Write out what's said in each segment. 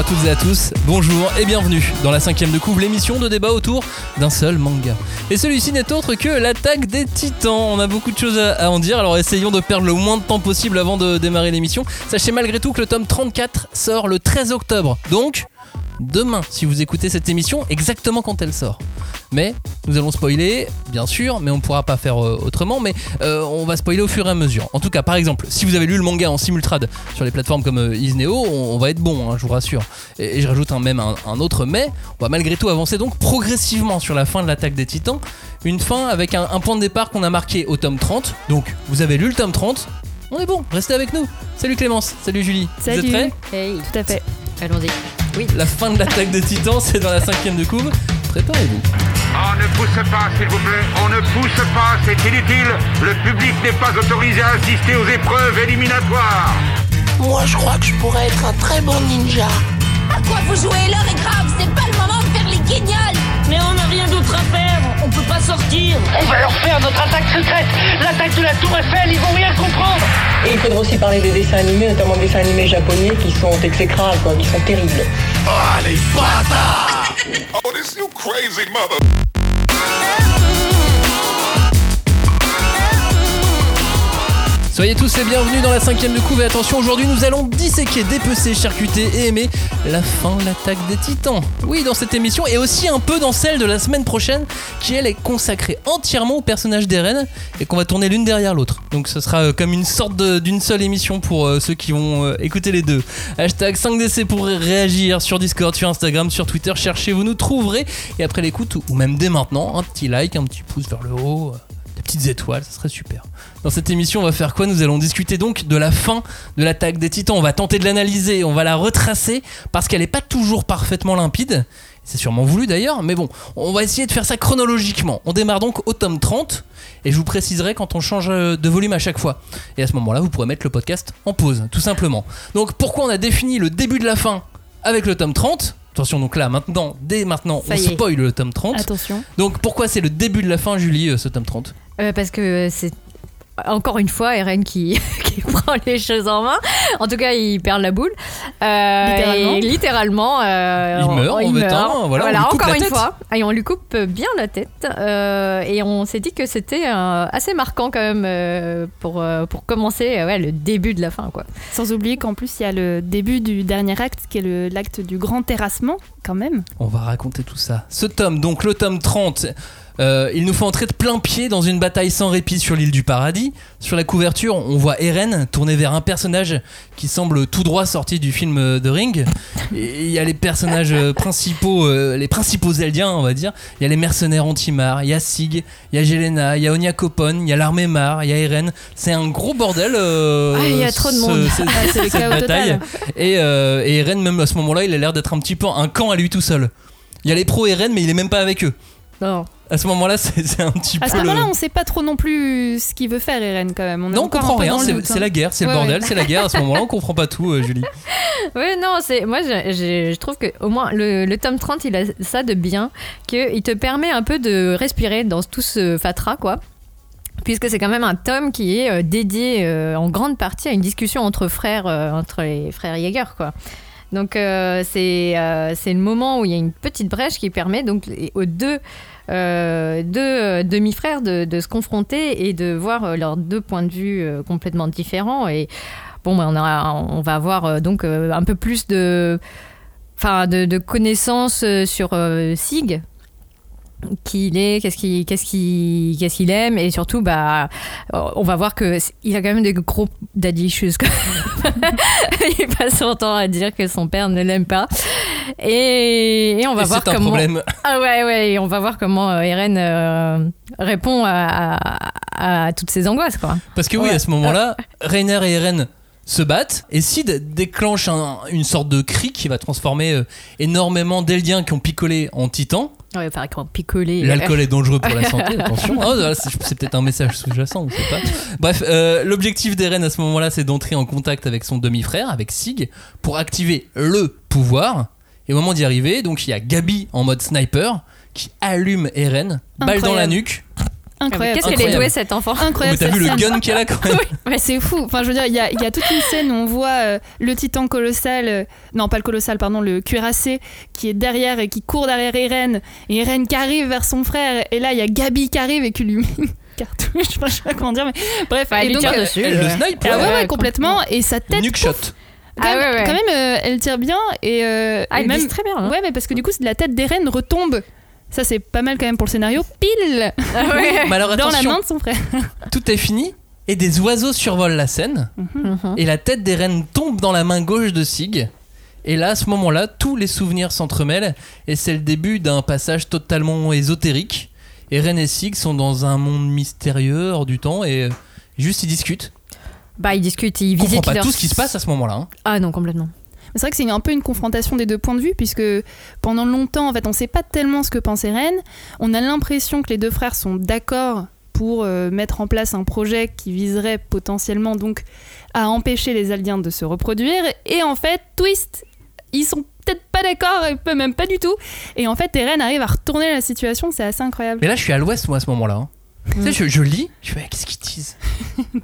à toutes et à tous, bonjour et bienvenue dans la cinquième de couvre, l'émission de débat autour d'un seul manga. Et celui-ci n'est autre que l'attaque des titans. On a beaucoup de choses à, à en dire, alors essayons de perdre le moins de temps possible avant de démarrer l'émission. Sachez malgré tout que le tome 34 sort le 13 octobre, donc demain si vous écoutez cette émission exactement quand elle sort. Mais nous allons spoiler, bien sûr, mais on ne pourra pas faire euh, autrement. Mais euh, on va spoiler au fur et à mesure. En tout cas, par exemple, si vous avez lu le manga en simultrade sur les plateformes comme euh, Isneo, on, on va être bon, hein, je vous rassure. Et, et je rajoute un, même un, un autre mais. On va malgré tout avancer donc progressivement sur la fin de l'attaque des titans. Une fin avec un, un point de départ qu'on a marqué au tome 30. Donc, vous avez lu le tome 30. On est bon, restez avec nous. Salut Clémence, salut Julie. Vous êtes Salut. prêts? Hey, tout à fait. Allons-y. Oui. La fin de l'attaque des titans, c'est dans la cinquième de couve. Préparez-vous. On ne pousse pas, s'il vous plaît. On ne pousse pas, c'est inutile. Le public n'est pas autorisé à assister aux épreuves éliminatoires. Moi, je crois que je pourrais être un très bon ninja. À quoi vous jouez L'heure est grave, c'est pas le moment de faire les guignols Mais on n'a rien d'autre à faire, on peut pas sortir. On va leur faire notre attaque secrète L'attaque de la Tour Eiffel, ils vont rien comprendre Et il faudra aussi parler des dessins animés, notamment des dessins animés japonais qui sont exécrables, quoi, qui sont terribles. Oh, this you crazy mother. Soyez tous les bienvenus dans la cinquième de couve et attention aujourd'hui nous allons disséquer, dépecer, charcuter et aimer la fin l'attaque des titans. Oui dans cette émission et aussi un peu dans celle de la semaine prochaine qui elle est consacrée entièrement au personnage d'Eren et qu'on va tourner l'une derrière l'autre. Donc ce sera euh, comme une sorte d'une seule émission pour euh, ceux qui vont euh, écouter les deux. Hashtag 5DC pour réagir sur Discord, sur Instagram, sur Twitter, cherchez, vous nous trouverez et après l'écoute ou ou même dès maintenant un petit like, un petit pouce vers le haut. Petites étoiles, ça serait super. Dans cette émission, on va faire quoi Nous allons discuter donc de la fin de l'attaque des titans. On va tenter de l'analyser, on va la retracer parce qu'elle n'est pas toujours parfaitement limpide. C'est sûrement voulu d'ailleurs, mais bon, on va essayer de faire ça chronologiquement. On démarre donc au tome 30 et je vous préciserai quand on change euh, de volume à chaque fois. Et à ce moment-là, vous pourrez mettre le podcast en pause, tout simplement. Donc pourquoi on a défini le début de la fin avec le tome 30 Attention, donc là, maintenant, dès maintenant, Ça on est. spoil le tome 30. Attention. Donc pourquoi c'est le début de la fin, Julie, euh, ce tome 30 Euh, parce que c'est encore une fois Eren qui, qui prend les choses en main. En tout cas, il perd la boule. Euh, Littéralement. et littéralement. euh, Il on- meurt, il en mettant, voilà, on coupe encore une tête. fois. Et on lui coupe bien la tête. Euh, et on s'est dit que c'était euh, assez marquant quand même euh, pour, euh, pour commencer euh, ouais, le début de la fin. Quoi. Sans oublier qu'en plus, il y a le début du dernier acte, qui est l'acte du grand terrassement, quand même. On va raconter tout ça. Ce tome, donc le tome 30, euh, il nous fait entrer de plein pied dans une bataille sans répit sur l'île du paradis. Sur la couverture, on voit Eren tourné vers un personnage qui semble tout droit sorti du film The Ring. Il y a les personnages principaux, euh, les principaux Zeldiens, on va dire. Il y a les mercenaires Antimar, il y a Sig, il y a Jelena, il y a Onya Kopon, il y a l'armée Mar, il y a Eren. C'est un gros bordel. euh, Ah, il y a trop de monde. Ah, c'est le chaos bataille. total. Et, et Eren, même à ce moment-là, il a l'air d'être un petit peu un camp à lui tout seul. Il y a les pros Eren, mais il est même pas avec eux. Non. À ce moment-là, c'est un petit À ce peu. le- moment-là, on sait pas trop non plus ce qu'il veut faire, Eren, quand même. On Non, on comprend peu rien, c'est c'est hein. la guerre, c'est le bordel, ouais. c'est la guerre. À ce moment-là, on comprend pas tout, euh, Julie. Ouais, non, c'est moi je, je- je trouve que au moins le, le tome 30, il a ça de bien que il te permet un peu de respirer dans tout ce fatras quoi. Puisque c'est quand même un tome qui est euh, dédié euh, en grande partie à une discussion entre frères, euh, entre les frères Jaeger, quoi. Donc euh, c'est euh, c'est le moment où il y a une petite brèche qui permet donc aux deux euh, deux euh, demi-frères de, se confronter et de voir leurs deux points de vue complètement différents. Et bon ben, on, a, on va avoir donc un peu plus de de, de connaissances sur Sig qui il est, qu'est-ce qu'il qu'est-ce qu'il qu'est-ce qu'il aime et surtout bah on va voir que il a quand même des gros daddy issues il passe son temps à dire que son père ne l'aime pas et, et on va Et voir c'est un comment problème. ah ouais ouais et on va voir comment Eren euh, répond à, à- à toutes ces angoisses quoi Parce que oui, Ouais. à ce moment-là, Reiner et Eren se battent et Sid déclenche un- une sorte de cri qui va transformer euh, énormément d'Eldiens qui ont picolé en titans. Ouais picoler L'alcool est dangereux pour la santé, attention. Ah, c'est peut-être un message sous-jacent, on sait pas. Bref, euh, l'objectif d'Eren à ce moment-là, c'est d'entrer en contact avec son demi-frère, avec Sig, pour activer le pouvoir. Et au moment d'y arriver, donc il y a Gabi en mode sniper qui allume Eren, balle dans la nuque. Incroyable. Qu'est-ce qu'elle est douée cette enfant Mais Incroyable. t'as cette vu le scène. gun qu'elle a quand même Mais c'est fou. Enfin, je veux dire, il y a, il y a toute une scène où on voit euh, le titan colossal, euh, non pas le colossal, pardon, le cuirassé qui est derrière et qui court derrière Eren. Et Eren qui arrive vers son frère. Et là, il y a Gabi qui arrive et qui lui met une cartouche. Enfin, je sais pas comment dire, mais bref. Elle lui tire euh, dessus. Elle le ouais. snipe ah ouais, là. ouais, complètement. Et sa tête. Nuke shot. Quand Ah ouais, ouais. quand même, euh, elle tire bien. Et, euh, Ah, et il même. vise très bien. hein. Ouais, mais parce que du coup, la tête d'Eren retombe. Ça, c'est pas mal quand même pour le scénario. Pile Ah ouais. Mais alors dans la attention, main de son frère. tout est fini et des oiseaux survolent la scène Mhm. et la tête d'Eren tombe dans la main gauche de Sig. Et là, à ce moment-là, tous les souvenirs s'entremêlent et c'est le début d'un passage totalement ésotérique. Eren et Sig sont dans un monde mystérieux hors du temps et juste ils discutent. Bah, ils discutent, ils Ils comprennent visitent pas leur- tout ce qui se passe à ce moment-là. hein. Ah non, complètement. C'est vrai que c'est un peu une confrontation des deux points de vue, puisque pendant longtemps, en fait, on sait pas tellement ce que pense Eren. On a l'impression que les deux frères sont d'accord pour euh, mettre en place un projet qui viserait potentiellement donc à empêcher les Aldiens de se reproduire. Et en fait, twist, ils sont peut-être pas d'accord, même pas du tout. Et en fait, Eren arrive à retourner la situation, c'est assez incroyable. Mais là, je suis à l'ouest, moi, à ce moment-là. hein. Tu sais, je, je lis, je fais, qu'est-ce qu'ils disent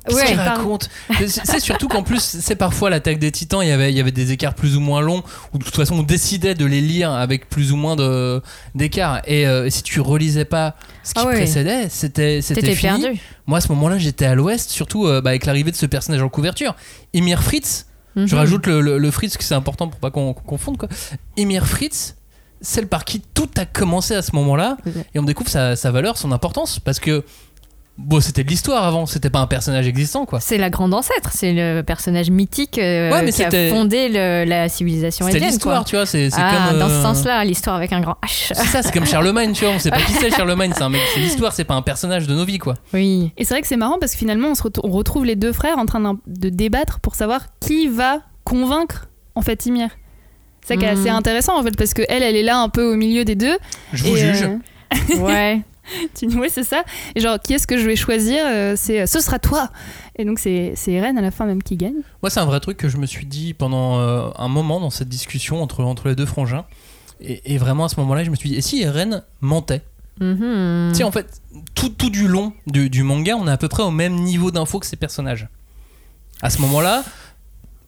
Qu'est-ce Ouais, qu'ils racontent C'est surtout qu'en plus, c'est parfois l'attaque des titans, il y, avait, il y avait des écarts plus ou moins longs, ou de toute façon, on décidait de les lire avec plus ou moins d'écarts. Et euh, si tu relisais pas ce qui Ah ouais. précédait, c'était fini. perdu. Moi, à ce moment-là, j'étais à l'ouest, surtout euh, bah, avec l'arrivée de ce personnage en couverture. Emir Fritz, je Mhm. rajoute le, le- le Fritz, parce que c'est important pour pas qu'on qu'on confonde. Quoi. Emir Fritz, celle par qui tout a commencé à ce moment-là, et on découvre sa, sa valeur, son importance, parce que bon, c'était de l'histoire avant, c'était pas un personnage existant, quoi. C'est la grande ancêtre, c'est le personnage mythique euh, Ouais, mais qui a fondé le- la civilisation indienne. l'histoire, quoi. tu vois, c'est c'est Ah, comme. dans ce euh, sens-là, l'histoire avec un grand H. C'est ça, c'est comme Charlemagne, tu vois, on sait pas qui c'est Charlemagne, c'est un mec, c'est l'histoire, c'est pas un personnage de nos vies, quoi. Oui. Et c'est vrai que c'est marrant parce que finalement, on, se on retrouve les deux frères en train de débattre pour savoir qui va convaincre en fait Ymir. C'est ça qui est assez intéressant en fait parce que elle, elle est là un peu au milieu des deux. Je vous Et, juge. euh, Ouais. tu dis ouais c'est ça. Et genre qui est-ce que je vais choisir Euh, C'est euh, ce sera toi. Et donc c'est c'est Eren à la fin même qui gagne. Moi, c'est un vrai truc que je me suis dit pendant euh, un moment dans cette discussion entre, entre les deux frangins. Et, et vraiment, à ce moment-là, je me suis dit, et si Eren mentait? Mhm. Tu sais, en fait, tout, tout du long du, du manga, on est à peu près au même niveau d'infos que ces personnages. À ce moment-là,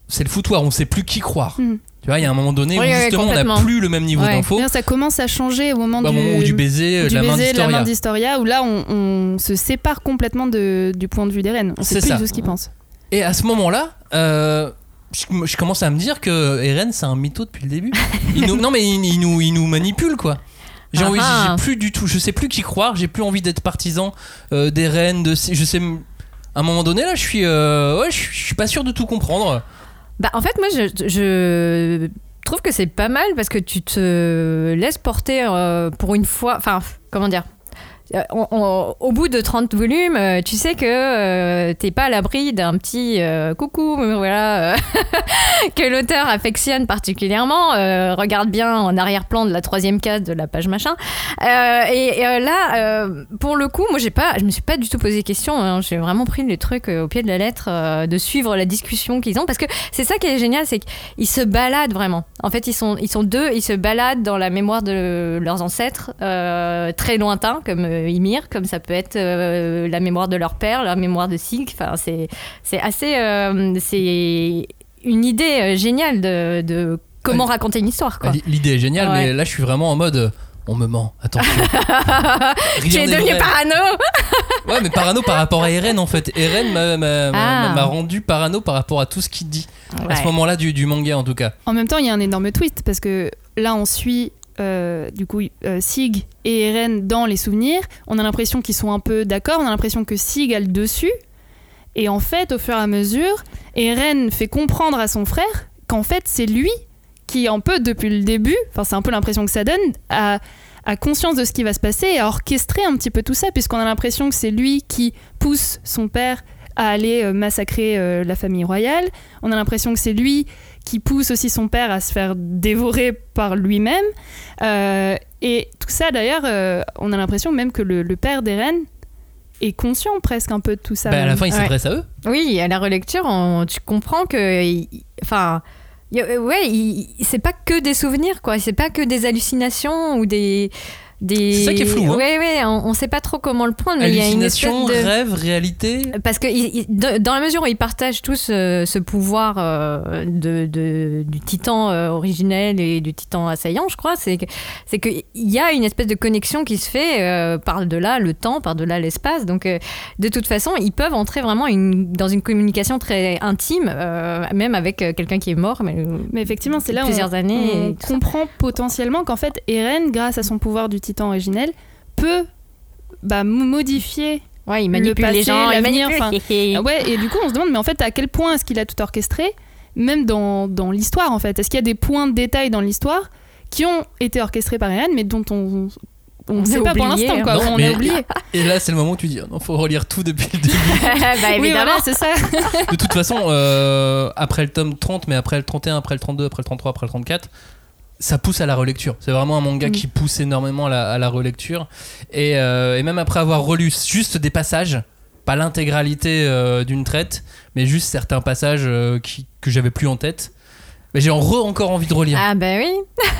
c'est le foutoir, on sait plus qui croire. Mm. Tu vois, il y a un moment donné où justement on n'a plus le même niveau Ouais. d'infos. D'ailleurs, ça commence à changer au moment Bah, Au du, moment où du baiser, euh, du de la main baiser de la main d'Historia. où là on, on se sépare complètement de- du point de vue d'Eren. On sait plus ça. du tout ce qu'il pense. Et à ce moment-là, euh, je, je commence à me dire que Eren, c'est un mytho depuis le début. Il nous- non, mais il, il nous, il nous manipule, quoi. J'ai Ah envie, ah. j'ai plus du tout, je sais plus qui croire, j'ai plus envie d'être partisan euh, d'Eren, de, je sais, à un moment donné là, je suis, euh, ouais, je, je suis pas sûr de tout comprendre. Bah, en fait, moi, je, je trouve que c'est pas mal parce que tu te laisses porter euh, pour une fois. Enfin, comment dire on- au bout de 30 volumes, euh, tu sais que euh, t'es pas à l'abri d'un petit euh, coucou, euh, voilà, euh, que l'auteur affectionne particulièrement. euh, regarde bien en arrière-plan de la troisième case de la page machin. Euh, et euh, là, euh, pour le coup, moi, j'ai pas, je me suis pas du tout posé question. hein. j'ai vraiment pris les trucs euh, au pied de la lettre, euh, de suivre la discussion qu'ils ont, parce que c'est ça qui est génial, c'est qu'ils se baladent vraiment. En fait, ils sont, ils sont deux, ils se baladent dans la mémoire de leurs ancêtres, euh, très lointains, comme euh, Ymir, comme ça peut être euh, la mémoire de leur père, la mémoire de Sig. Enfin, c'est, c'est assez, euh, c'est une idée euh, géniale de, de comment Ouais. raconter une histoire, quoi. L'idée est géniale, Ouais. mais là je suis vraiment en mode, euh, on me ment, attention. tu Rien es n'est devenu vrai. parano Ouais, mais parano par rapport à Eren en fait. Eren m'a- m'a m'a- Ah. m'a rendu parano par rapport à tout ce qu'il dit. À ce moment-là du, du manga en tout cas. En même temps, il y a un énorme twist parce que là, on suit euh, du coup euh, Sig et Eren dans les souvenirs. On a l'impression qu'ils sont un peu d'accord. On a l'impression que Sig a le dessus. Et en fait, au fur et à mesure, Eren fait comprendre à son frère qu'en fait, c'est lui qui, un peu depuis le début, enfin, c'est un peu l'impression que ça donne, a, conscience de ce qui va se passer et a orchestré un petit peu tout ça, puisqu'on a l'impression que c'est lui qui pousse son père à aller euh, massacrer euh, la famille royale. On a l'impression que c'est lui qui pousse aussi son père à se faire dévorer par lui-même. Euh, et tout ça, d'ailleurs, euh, on a l'impression même que le, le père d'Eren est conscient presque un peu de tout ça. Bah, à la fin il Ouais. s'adresse à eux. Oui, à la relecture, on- tu comprends que. Enfin. Ouais, il- c'est pas que des souvenirs, quoi. C'est pas que des hallucinations ou des. Des. C'est ça qui est flou, hein. Ouais, ouais, on, on sait pas trop comment le prendre, mais il y a une espèce de. rêve, réalité. Parce que il- il- de- dans la mesure où ils partagent tous euh, ce pouvoir euh, de, de- du titan euh, originel et du titan assaillant, je crois, c'est qu'il y a une espèce de connexion qui se fait euh, par-delà le temps, par-delà l'espace. Donc, euh, de toute façon, ils peuvent entrer vraiment une- dans une communication très intime, euh, même avec quelqu'un qui est mort. Mais, Mais effectivement, c'est là où Plusieurs on, années on comprend potentiellement qu'en fait, Eren, grâce à son pouvoir du titan originel, peut bah, mo- modifier. ouais, ils Le passé, les gens, l'avenir. Ah ouais, et du coup, on se demande, mais en fait, à quel point est-ce qu'il a tout orchestré, même dans, dans l'histoire, en fait? Est-ce qu'il y a des points de détail dans l'histoire qui ont été orchestrés par Eren, mais dont on ne sait pas pour oublié, l'instant, quoi. Non, on mais- a oublié. Et là, c'est le moment où tu dis, il faut relire tout depuis le début. bah, Oui, évidemment. voilà, c'est ça. De toute façon, euh, après le tome 30, mais après le 31, après le 32, après le 33, après le 34, ça pousse à la relecture. C'est vraiment un manga Mm. qui pousse énormément à la, à la relecture. Et, euh, et même après avoir relu juste des passages, pas l'intégralité euh, d'une traite, mais juste certains passages euh, qui, que j'avais plus en tête, mais j'ai en re encore envie de relire. Ah, bah oui.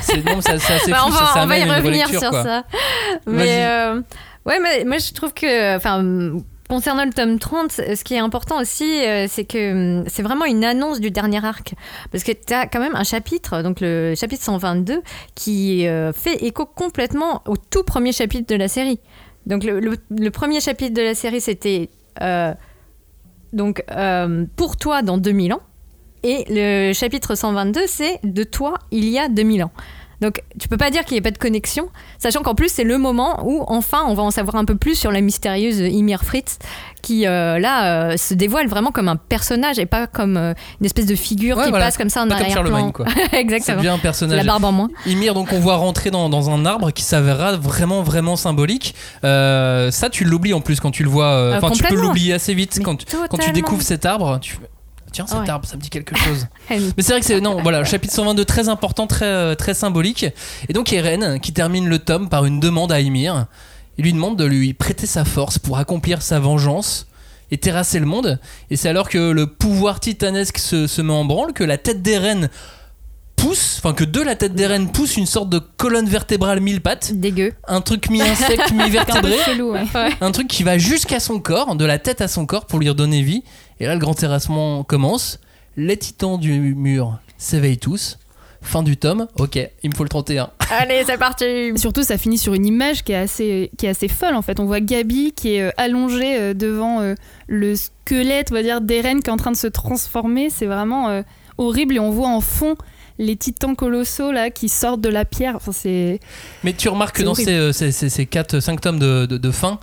C'est ça, assez Bah, on ça, va, ça on va y revenir sur quoi. ça. Mais euh, ouais, mais moi je trouve que, enfin, concernant le tome 30, ce qui est important aussi, euh, c'est que hum, c'est vraiment une annonce du dernier arc. Parce que tu as quand même un chapitre, donc le chapitre 122, qui euh, fait écho complètement au tout premier chapitre de la série. Donc le, premier chapitre de la série, c'était euh, donc pour toi dans 2000 ans. Et le chapitre 122, c'est de toi il y a 2000 ans. Donc tu peux pas dire qu'il n'y ait pas de connexion, sachant qu'en plus c'est le moment où enfin on va en savoir un peu plus sur la mystérieuse Ymir Fritz, qui euh, là euh, se dévoile vraiment comme un personnage et pas comme euh, une espèce de figure Ouais, qui voilà. passe comme ça en arrière-plan. Exactement. devient un La personnage. barbe en moins. Ymir, donc on voit rentrer dans, dans un arbre qui s'avérera vraiment vraiment symbolique. Ça, tu l'oublies en plus quand tu le vois. Enfin, tu peux l'oublier assez vite Mais quand, tu- quand tu découvres cet arbre. Tu Tiens, cet Ouais. arbre, ça me dit quelque chose. Mais c'est vrai que c'est non, voilà, chapitre 122 très important, très euh, très symbolique. Et donc Eren qui termine le tome par une demande à Ymir. Il lui demande de lui prêter sa force pour accomplir sa vengeance et terrasser le monde. Et c'est alors que le pouvoir titanesque se, se met en branle que la tête d'Eren pousse, enfin que de la tête d'Eren pousse une sorte de colonne vertébrale mille pattes, Dégueu. un truc mi-insecte, un mi-vertébré, ouais. un truc qui va jusqu'à son corps, de la tête à son corps pour lui redonner vie. Et là, le grand terrassement commence. Les titans du mur s'éveillent tous. Fin du tome. Ok, il me faut le 31. Allez, c'est parti. Surtout, ça finit sur une image qui est assez, qui est assez folle en fait. On voit Gabi qui est euh, allongée euh, devant euh, le squelette, on va dire, d'Eren qui est en train de se transformer. C'est vraiment euh, horrible et on voit en fond les titans colossaux là qui sortent de la pierre. Enfin, c'est Mais tu remarques que dans ces, ces, ces, ces 4, 5 tomes de, de, de fin,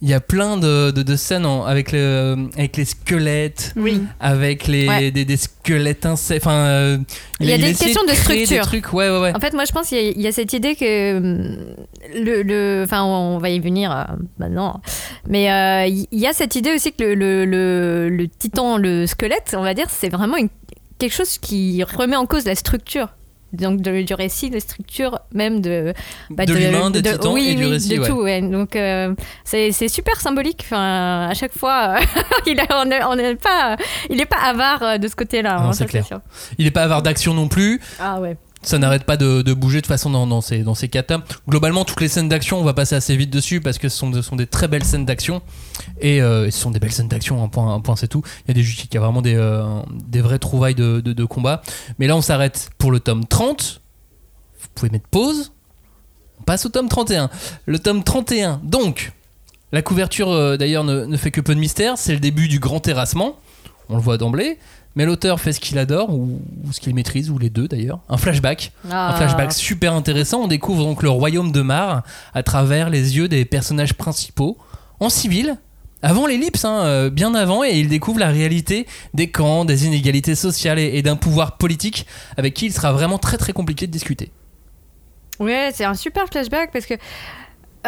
il y a plein de, de, de scènes en- avec, le, avec les squelettes, Oui. avec les, Ouais. des, des squelettes insectes. Enfin, euh, Il y a des questions de structure. Des trucs, ouais, ouais, ouais. En fait, moi, je pense qu'il y, a- il y a cette idée que hum, le, le- enfin, on va y venir euh, maintenant, mais euh, il y a cette idée aussi que le, le, le- le titan, le squelette, on va dire, c'est vraiment une- quelque chose qui remet en cause la structure. Donc de- du récit, la structure même de bah, De l'humain, des titans oui, et du oui, récit, de ouais. tout. ouais. Donc euh, c'est super symbolique. Enfin, à chaque fois, il a- on n'est pas, il est pas avare euh, de ce côté-là. Hein, c'est clair. sûr. Il n'est pas avare d'action non plus. Ah ouais. Ça n'arrête pas de, bouger de façon dans, ces, dans ces tomes. Globalement, toutes les scènes d'action, on va passer assez vite dessus parce que ce sont, des très belles scènes d'action. Et euh, ce sont des belles scènes d'action, un point, un point c'est tout. Il y a, des, il y a vraiment des, euh, vraies trouvailles de, combat. Mais là, on s'arrête pour le tome 30. Vous pouvez mettre pause. On passe au tome 31. Le tome 31, donc, la couverture euh, d'ailleurs ne fait que peu de mystère. C'est le début du grand terrassement. On le voit d'emblée. Mais l'auteur fait ce qu'il adore, ou, ou ce qu'il maîtrise, ou les deux d'ailleurs. Un flashback. Ah. Un flashback super intéressant. On découvre donc le royaume de Mar à travers les yeux des personnages principaux, en civil, avant l'ellipse, hein, euh, bien avant, et il découvre la réalité des camps, des inégalités sociales et, et d'un pouvoir politique avec qui il sera vraiment très très compliqué de discuter. Ouais, c'est un super flashback parce que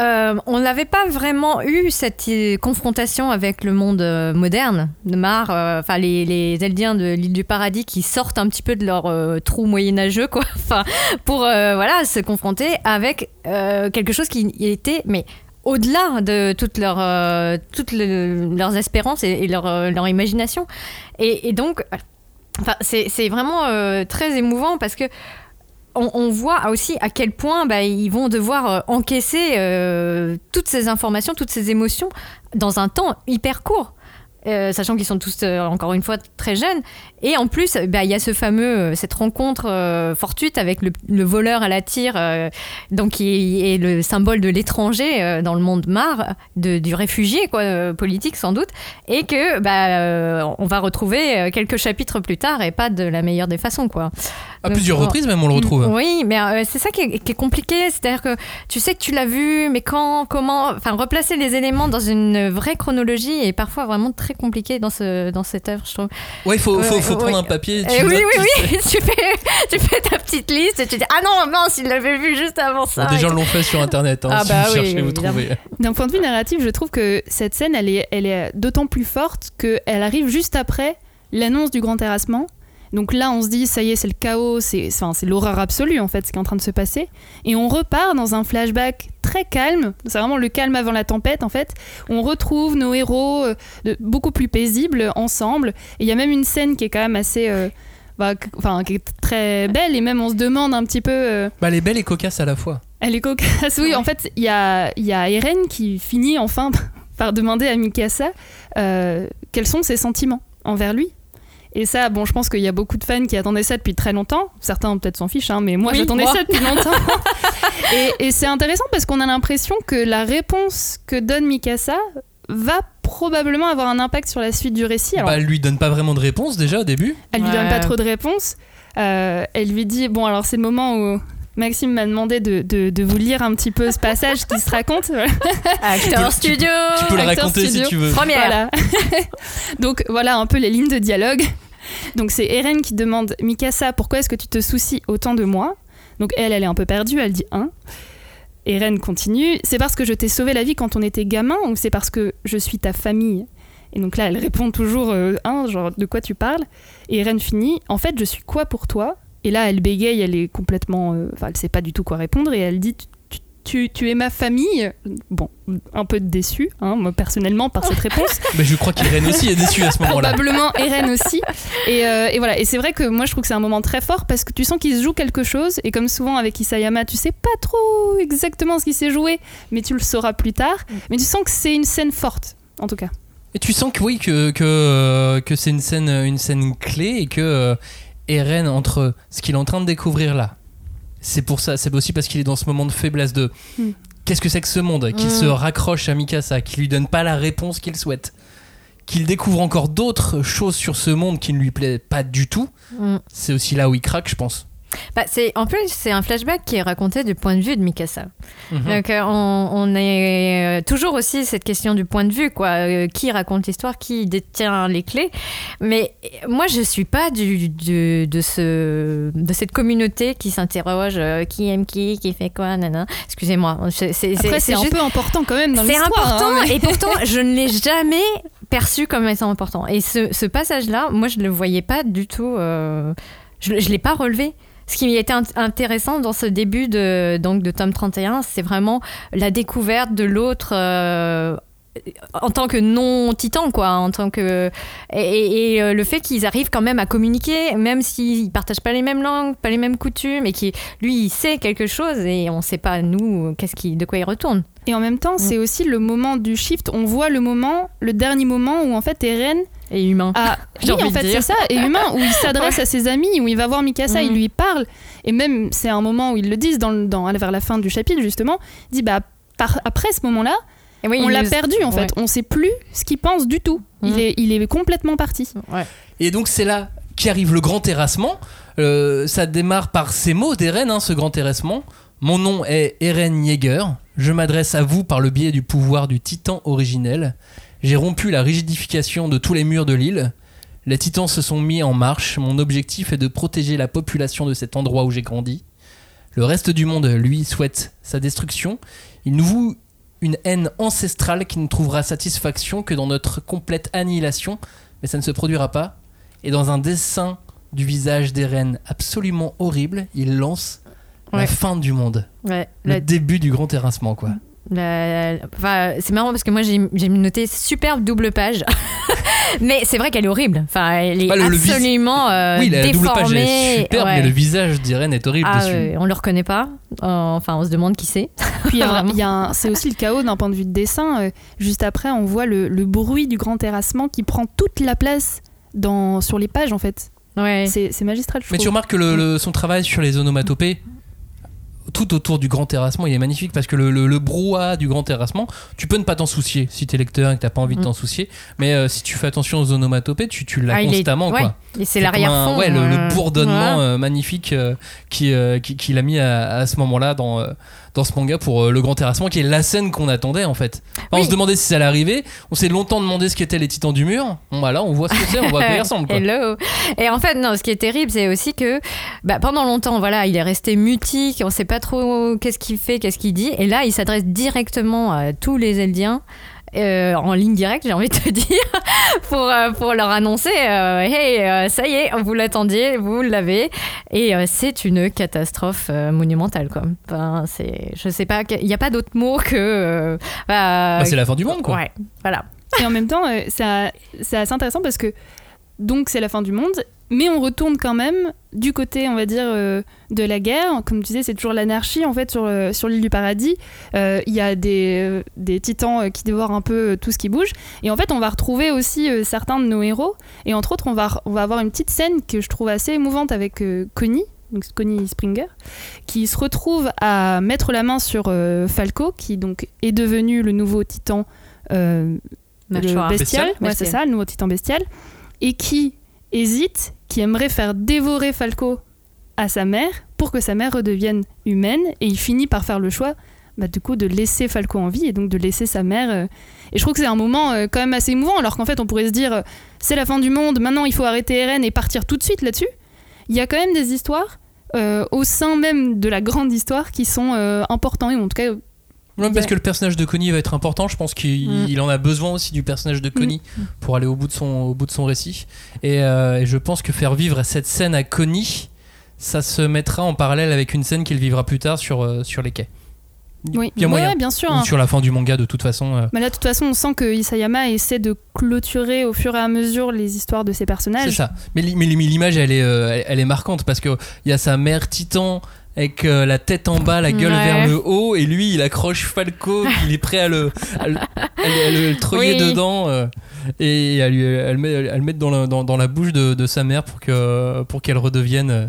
euh, on n'avait pas vraiment eu cette confrontation avec le monde euh, moderne de Mar, euh, enfin les, les Eldiens de l'île du paradis qui sortent un petit peu de leur trou moyenâgeux, quoi, pour voilà se confronter avec quelque chose qui était mais au-delà de toutes leurs toutes le- leurs espérances et, leur, imagination. Et, et donc c'est vraiment très émouvant parce que on, voit aussi à quel point bah, ils vont devoir euh, encaisser euh, toutes ces informations, toutes ces émotions dans un temps hyper court. Euh, sachant qu'ils sont tous euh, encore une fois très jeunes et en plus bah, il y a ce fameux euh, cette rencontre euh, fortuite avec le, le voleur à la tire euh, donc qui est le symbole de l'étranger euh, dans le monde mar de, du réfugié quoi euh, politique sans doute et que bah, euh, on va retrouver euh, quelques chapitres plus tard et pas de la meilleure des façons quoi À Donc, plusieurs bon. reprises même on le retrouve. oui, mais euh, c'est ça qui est, qui est compliqué. C'est-à-dire que tu sais que tu l'as vu, mais quand, comment, enfin, replacer les éléments dans une vraie chronologie est parfois vraiment très compliqué dans ce, dans cette œuvre, je trouve. Ouais, il faut, Ouais, faut, faut ouais. prendre un papier. tu Et oui, notes, oui, tu oui. tu fais, tu fais ta petite liste et tu dis ah non mince, il l'avait vu juste avant ça. Des gens l'ont fait sur internet, hein, Ah si bah vous oui, cherchez, vous trouvez. D'un point de vue narratif, je trouve que cette scène, elle est, elle est d'autant plus forte qu'elle arrive juste après l'annonce du grand terrassement. Donc là, on se dit, ça y est, c'est le chaos, c'est enfin, l'horreur absolue, en fait, ce qui est en train de se passer. Et on repart dans un flashback très calme, c'est vraiment le calme avant la tempête, en fait. On retrouve nos héros euh, de- beaucoup plus paisibles ensemble. Et il y a même une scène qui est quand même assez... euh, bah, Enfin, qui est très belle, et même on se demande un petit peu... euh, Bah, elle est belle et cocasse à la fois. elle est cocasse, oui. En fait, il y a, il y a Eren qui finit enfin par demander à Mikasa euh, quels sont ses sentiments envers lui. Et ça, bon, je pense qu'il y a beaucoup de fans qui attendaient ça depuis très longtemps. Certains peut-être s'en fichent, hein, mais moi Oui, j'attendais ça depuis longtemps. et et c'est intéressant parce qu'on a l'impression que la réponse que donne Mikasa va probablement avoir un impact sur la suite du récit. Alors, Bah, elle lui donne pas vraiment de réponse déjà au début. elle lui donne pas trop de réponses. Euh, elle lui dit bon alors c'est le moment où Maxime m'a demandé de, de- de vous lire un petit peu ce passage qui se raconte. Acteur studio. Tu peux le raconter studio. si tu veux. Première. Voilà. Donc voilà un peu les lignes de dialogue. Donc c'est Eren qui demande Mikasa pourquoi est-ce que tu te soucies autant de moi? Donc elle elle est un peu perdue, elle dit un. Eren continue c'est parce que je t'ai sauvé la vie quand on était gamin ou c'est parce que je suis ta famille? Et donc là elle répond toujours euh, un genre de quoi tu parles? Et Eren finit en fait je suis quoi pour toi? Et là elle bégaye, elle est complètement euh, enfin elle sait pas du tout quoi répondre et elle dit tu, tu, tu es ma famille? Bon, un peu déçue, hein, moi personnellement, par cette réponse. Mais je crois qu'Irène aussi est déçue à ce moment-là. Probablement Eren aussi. Et, euh, et voilà. Et c'est vrai que moi je trouve que c'est un moment très fort parce que tu sens qu'il se joue quelque chose. Et comme souvent avec Isayama, tu sais pas trop exactement ce qui s'est joué, mais tu le sauras plus tard. Mais tu sens que c'est une scène forte, en tout cas. Et tu sens que oui, que, que, euh, que c'est une scène, une scène clé et que euh, Eren, entre ce qu'il est en train de découvrir là, c'est pour ça, c'est aussi parce qu'il est dans ce moment de faiblesse de Mm. qu'est-ce que c'est que ce monde, qu'il Mm. se raccroche à Mikasa, qu'il lui donne pas la réponse qu'il souhaite, qu'il découvre encore d'autres choses sur ce monde qui ne lui plaît pas du tout. Mm. C'est aussi là où il craque, je pense. Bah, c'est en plus c'est un flashback qui est raconté du point de vue de Mikasa. Mhm. Donc euh, on, on est euh, toujours aussi cette question du point de vue quoi, Euh, qui raconte l'histoire, qui détient les clés. Mais moi je suis pas du, du- de ce de cette communauté qui s'interroge euh, qui aime qui, qui fait quoi, nana. Excusez-moi, c'est c'est- Après, c'est un juste- peu important quand même dans c'est l'histoire. important hein, mais- et pourtant je ne l'ai jamais perçu comme étant important. Et ce, ce passage-là, moi je ne le voyais pas du tout, euh, je ne l'ai pas relevé. Ce qui était int- intéressant dans ce début de, donc, de tome 31, c'est vraiment la découverte de l'autre euh, en tant que non-titan, quoi. En tant que... Et, et, euh, le fait qu'ils arrivent quand même à communiquer, même s'ils partagent pas les mêmes langues, pas les mêmes coutumes, et qui lui, il sait quelque chose et on sait pas, nous, qu'est-ce qui, de quoi il retourne. Et en même temps, c'est aussi le moment du shift. On voit le moment, le dernier moment où en fait Eren Et humain. a. J'ai oui, envie en fait, c'est ça. Et humain, où il s'adresse à ses amis, où il va voir Mikasa, il lui parle. Et même, c'est un moment où ils le disent dans, vers la fin du chapitre, justement. Il dit bah, par- après ce moment-là, Et oui, on l'a nous- perdu en fait. Ouais. On sait plus ce qu'il pense du tout. Il, Mhm. est, il est complètement parti. Ouais. Et donc c'est là qu'arrive le grand terrassement. Euh, ça démarre par ces mots d'Eren, hein, ce grand terrassement. Mon nom est Eren Yeager. Je m'adresse à vous par le biais du pouvoir du titan originel. J'ai rompu la rigidification de tous les murs de l'île. Les titans se sont mis en marche. Mon objectif est de protéger la population de cet endroit où j'ai grandi. Le reste du monde, lui, souhaite sa destruction. Il nous voue une haine ancestrale qui ne trouvera satisfaction que dans notre complète annihilation, mais ça ne se produira pas. Et dans un dessin du visage d'Eren absolument horrible, il lance la fin du monde, Ouais, le la- début du grand terrassement, quoi. Enfin, c'est marrant parce que moi j'ai noté superbe double page Mais c'est vrai qu'elle est horrible. Enfin, elle est Bah, le- le vis- absolument euh, oui, la double page déformée. est superbe, Ouais. mais le visage d'Irène est horrible Ah, dessus. on le reconnaît pas. Euh, enfin, on se demande qui c'est. Puis c'est aussi le chaos d'un point de vue de dessin. Euh, juste après, on voit le, le bruit du grand terrassement qui prend toute la place dans, sur les pages en fait. Ouais. C'est magistral, je Mais tu remarques que le- le- son travail sur les onomatopées, tout autour du grand terrassement, il est magnifique parce que le, le, le brouhaha du grand terrassement, tu peux ne pas t'en soucier si t'es lecteur et que t'as pas envie de Mm. t'en soucier. Mais euh, si tu fais attention aux onomatopées, tu, tu l'as Ah, est- constamment. ouais. quoi. Et c'est l'arrière-fond. Ouais, le, le euh, bourdonnement ouais. euh, magnifique euh, qui, qui- qu'il a mis à, à ce moment-là dans, dans ce manga pour euh, le grand terrassement, qui est la scène qu'on attendait en fait. Enfin, On se demandait si ça allait arriver. On s'est longtemps demandé ce qu'étaient les titans du mur. Bon, bah là, on voit ce que c'est, on voit à quoi ils ressemblent. Quoi. Hello. Et en fait, non, ce qui est terrible, c'est aussi que bah, pendant longtemps, voilà, il est resté mutique, on sait pas trop qu'est-ce qu'il fait, qu'est-ce qu'il dit. Et là, il s'adresse directement à tous les Eldiens. Euh, en ligne directe, j'ai envie de te dire, pour, euh, pour leur annoncer euh, Hey, euh, ça y est, vous l'attendiez, vous l'avez. Et euh, c'est une catastrophe euh, monumentale, quoi. Enfin, c'est, je sais pas, il n'y a pas d'autre mot que. euh, bah, Bah, c'est la fin du monde, quoi. Ouais, voilà. Et en même temps, euh, ça- c'est assez intéressant parce que donc c'est la fin du monde, mais on retourne quand même du côté, on va dire, euh, de la guerre. Comme tu disais, c'est toujours l'anarchie en fait sur, le- sur l'île du paradis. Euh, Il y a des, euh, des titans euh, qui dévorent un peu euh, tout ce qui bouge. Et en fait, on va retrouver aussi euh, certains de nos héros. Et entre autres, on va, on va avoir une petite scène que je trouve assez émouvante avec euh, Connie. Donc Connie Springer, qui se retrouve à mettre la main sur euh, Falco, qui donc est devenu le nouveau titan euh, le bestial, Bestial. ouais, c'est ça, le nouveau titan bestial, et qui hésite, qui aimerait faire dévorer Falco à sa mère pour que sa mère redevienne humaine, et il finit par faire le choix, bah, du coup, de laisser Falco en vie et donc de laisser sa mère. euh, Et je trouve que c'est un moment euh, quand même assez émouvant, alors qu'en fait, on pourrait se dire, euh, c'est la fin du monde, maintenant il faut arrêter Eren et partir tout de suite là-dessus. Il y a quand même des histoires. au sein même de la grande histoire qui sont importants et en tout cas Ouais, parce que le personnage de Connie va être important. Je pense qu'il Mm. en a besoin aussi du personnage de Connie pour aller au bout de son, au bout de son récit. Et, euh, et je pense que faire vivre cette scène à Connie, ça se mettra en parallèle avec une scène qu'il vivra plus tard sur, euh, sur les quais. oui, Il y a moyen. Ouais, bien sûr. Ou hein. sur la fin du manga, de toute façon. euh, Mais là, de toute façon, on sent que Isayama essaie de clôturer au fur et à mesure les histoires de ses C'est personnages. ça. Mais, li- mais li- mais l'image, elle est, euh, elle, elle est marquante parce qu'il y a sa mère titan avec euh, la tête en bas, la gueule Ouais. vers le haut, et lui, il accroche Falco, il est prêt à le, à le, à le- à le treuiller Oui. dedans euh, et à, lui, à le mettre, dans, la, dans, dans la bouche de, de sa mère pour que pour qu'elle redevienne euh,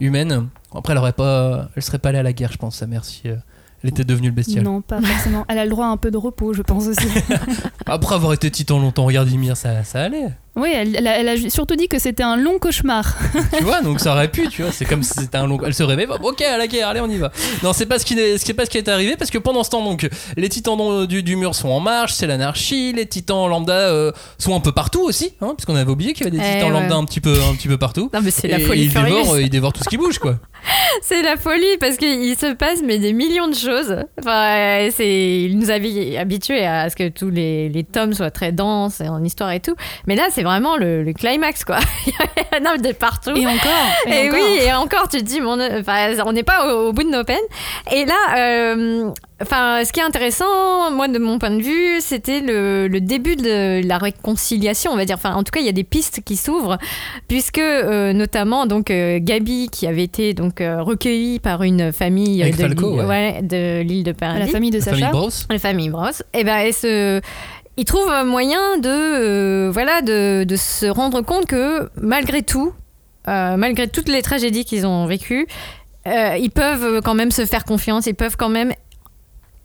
humaine. Après, elle aurait pas, elle serait pas allée à la guerre, je pense, sa mère, si euh, elle était devenue le bestial. Non, pas forcément. Elle a le droit à un peu de repos, je pense aussi. Après avoir été titan longtemps, regarde Ymir, ça, ça allait. Oui, elle, elle a, elle a ju- surtout dit que c'était un long cauchemar. tu vois donc ça aurait pu tu vois c'est comme si c'était un long elle se réveille bah, ok à la guerre allez on y va non c'est pas ce qui est pas ce qui est arrivé parce que pendant ce temps donc les titans dans- du, du mur sont en marche c'est l'anarchie les titans lambda euh, sont un peu partout aussi hein, parce qu'on avait oublié qu'il y avait des Eh titans ouais. lambda un petit peu un petit peu partout Non, mais c'est la folie et ils dévorent euh, ils dévorent tout ce qui bouge quoi C'est la folie parce qu'il se passe mais des millions de choses. Enfin, euh, c'est, il nous avait habitués à ce que tous les, les tomes soient très denses en histoire et tout. Mais là, c'est vraiment le, le climax, quoi. Il y homme de partout. Et encore. Et, Et encore. oui, et encore, tu te dis, mon, on n'est pas au, au bout de nos peines. Et là, euh, enfin, ce qui est intéressant, moi, de mon point de vue, c'était le, le début de la réconciliation, on va dire. Enfin, en tout cas, il y a des pistes qui s'ouvrent, puisque euh, notamment, donc, euh, Gabi, qui avait été donc euh, recueillie par une famille Avec de l'île ouais. ouais, de Paradis la famille de la Sacha. famille Bros la famille Bros, et ben elle se ils trouvent un moyen de euh, voilà de se rendre compte que malgré tout euh, malgré toutes les tragédies qu'ils ont vécues euh, ils peuvent quand même se faire confiance ils peuvent quand même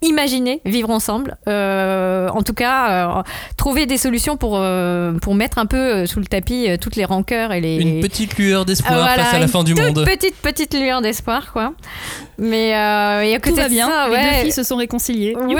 imaginer vivre ensemble Euh, en tout cas euh, trouver des solutions pour euh, pour mettre un peu sous le tapis euh, toutes les rancœurs et les une petite lueur d'espoir Ah, voilà, face à la une fin du monde petite petite lueur d'espoir quoi mais et à Tout côté va de bien. Les deux filles se sont réconciliées. ouais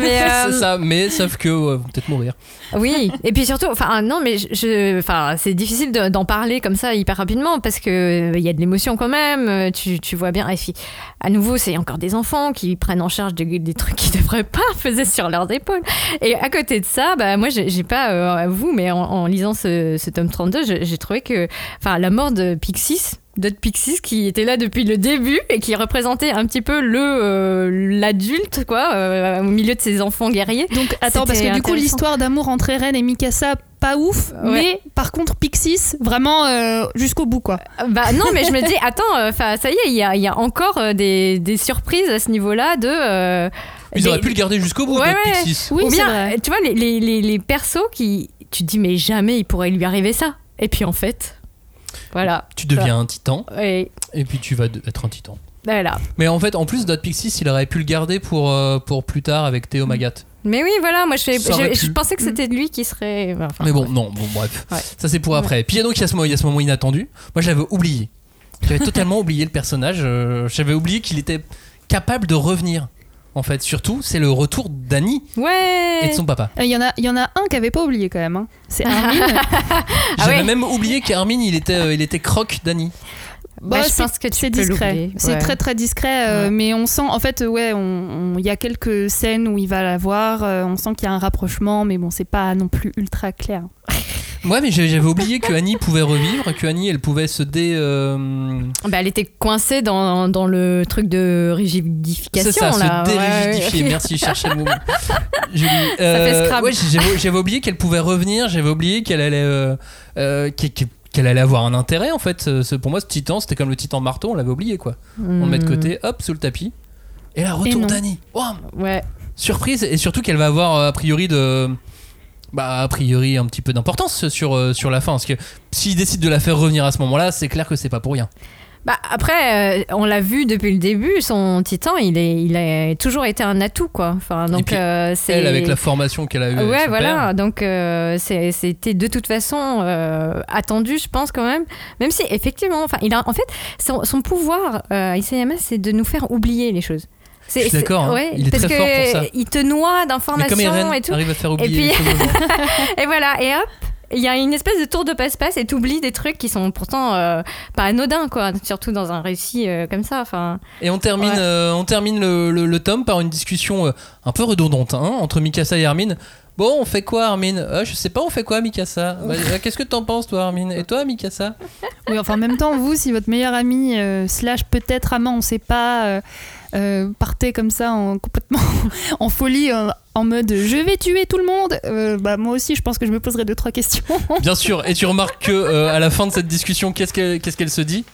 mais euh, c'est ça mais sauf que vont peut-être mourir Oui, et puis surtout, enfin non, mais je- je, enfin c'est difficile de- d'en parler comme ça hyper rapidement parce que euh, il y a de l'émotion quand même. Tu, tu vois bien. Et puis, à nouveau, c'est encore des enfants qui prennent en charge des, des trucs qu'ils devraient pas peser sur leurs épaules. Et à côté de ça, bah moi, j'ai pas euh, vous, mais en, en lisant ce, ce tome 32, je- j'ai trouvé que, enfin, la mort de Pixis. D'autres Pixies qui était là depuis le début et qui représentait un petit peu le euh, l'adulte quoi euh, au milieu de ses enfants guerriers. Donc attends, parce que du coup, l'histoire d'amour entre Eren et Mikasa pas ouf, Ouais. mais par contre Pixis, vraiment euh, jusqu'au bout quoi. Bah non, mais je me dis, attends, enfin ça y est, il y a, y a encore des, des surprises à ce niveau-là de. Ils auraient pu le garder jusqu'au bout, Ouais, notre ouais. Pixis. Oui, Ou bien, vrai. tu vois, les, les, les, les persos qui. Tu te dis, mais jamais il pourrait lui arriver ça. Et puis en fait, voilà. Tu deviens un titan, Et et puis tu vas être un titan. voilà. Mais en fait, en plus, Dot Pixis, il aurait pu le garder pour, euh, pour plus tard avec Théo Magat. Mais oui, voilà, moi je, fais- pensais que c'était lui qui serait. enfin, Mais bon, non, bon, bref. Ouais. Ça, c'est pour après. Puis il y a donc il y a ce moment, il y a ce moment inattendu. Moi, je l'avais oublié. J'avais totalement oublié le personnage. euh, J'avais oublié qu'il était capable de revenir. En fait, surtout, c'est le retour d'Annie Ouais. et de son papa. Euh, Il y, en a- il y en a un qui avait pas oublié quand même. hein. C'est Armin. J'avais ouais. même oublié qu'Armin, il était, euh, il était croque d'Annie. Bah, je pense que c'est discret. C'est ouais. très très discret, euh, Ouais. mais on sent en fait, euh, ouais, il y a quelques scènes où il va la voir. euh, on sent qu'il y a un rapprochement, mais bon, c'est pas non plus ultra clair. Ouais, mais j'avais oublié que Annie pouvait revivre, que Annie, elle pouvait se dé. euh, Bah, elle était coincée dans, dans le truc de rigidification. C'est ça, là. se Ouais, ouais. dérigidifier. Merci, cherchez le mot. Euh, ouais, j'avais oublié qu'elle pouvait revenir, j'avais oublié qu'elle allait, euh, euh, qu'elle- allait avoir un intérêt en fait. Pour moi, ce titan, c'était comme le titan marteau, on l'avait oublié quoi. On le met de côté, hop, sous le tapis. Et là, Et retour d'Annie. Ouais. Surprise, et surtout qu'elle va avoir a priori de. Bah, a priori, un petit peu d'importance sur, euh, sur la fin. Parce que s'il décide de la faire revenir à ce moment-là, c'est clair que c'est pas pour rien. Bah, après, euh, on l'a vu depuis le début, son titan, il, est, il a toujours été un atout, quoi. Enfin, donc, puis, euh, c'est. Elle, avec la formation qu'elle a eue. Ouais, voilà. père. Donc, euh, c'était de toute façon attendu, je pense, quand même. Même si, effectivement, enfin, il a, en fait, son, son pouvoir, Isayama, c'est de nous faire oublier les choses. C'est- Je suis d'accord, hein. ouais, Il est parce très que fort pour ça. Il te noie d'informations et tout. arrive à faire oublier puis- aux gens. Et voilà, et hop, il y a une espèce de tour de passe-passe et t'oublies des trucs qui sont pourtant euh, pas anodins, quoi. Surtout dans un récit euh, comme ça. Enfin, Et on termine, Ouais. euh, on termine le, le- le tome par une discussion euh, un peu redondante hein, entre Mikasa et Armin. Bon, on fait quoi, Armin? Euh, Je sais pas, on fait quoi, Mikasa? Bah, Qu'est-ce que t'en penses, toi, Armin? Et toi, Mikasa? Oui, enfin, en même temps, vous, si votre meilleur ami, euh, slash peut-être amant, on sait pas, euh, euh, partez comme ça en, complètement en folie, euh, en mode je vais tuer tout le monde, euh, bah, moi aussi, je pense que je me poserai deux, trois questions. Bien sûr. Et tu remarques que euh, à la fin de cette discussion, qu'est-ce qu'elle qu'est-ce qu'elle se dit?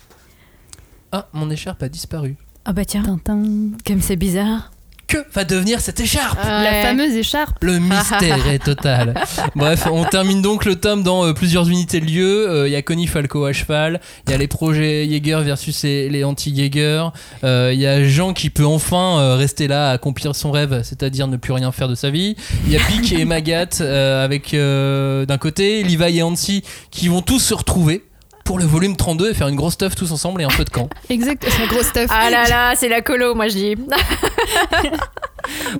Ah, mon écharpe a disparu. ah bah tiens, Tintin. comme c'est bizarre. Que va devenir cette écharpe La fameuse écharpe. Le mystère est total. Bref, on termine donc le tome dans euh, plusieurs unités de lieu. Euh, Il y a Connie Falco à cheval, il y a les projets Jaeger versus les, les anti-Jaeger. Euh, Il y a Jean qui peut enfin euh, rester là à accomplir son rêve, c'est-à-dire ne plus rien faire de sa vie. Il y a Pic et Magat euh, avec euh, d'un côté, Levi et Hansi qui vont tous se retrouver pour le volume 32 et faire une grosse stuff tous ensemble et un peu de camp. Exact, c'est un gros stuff. Ah là là, c'est la colo, moi je dis.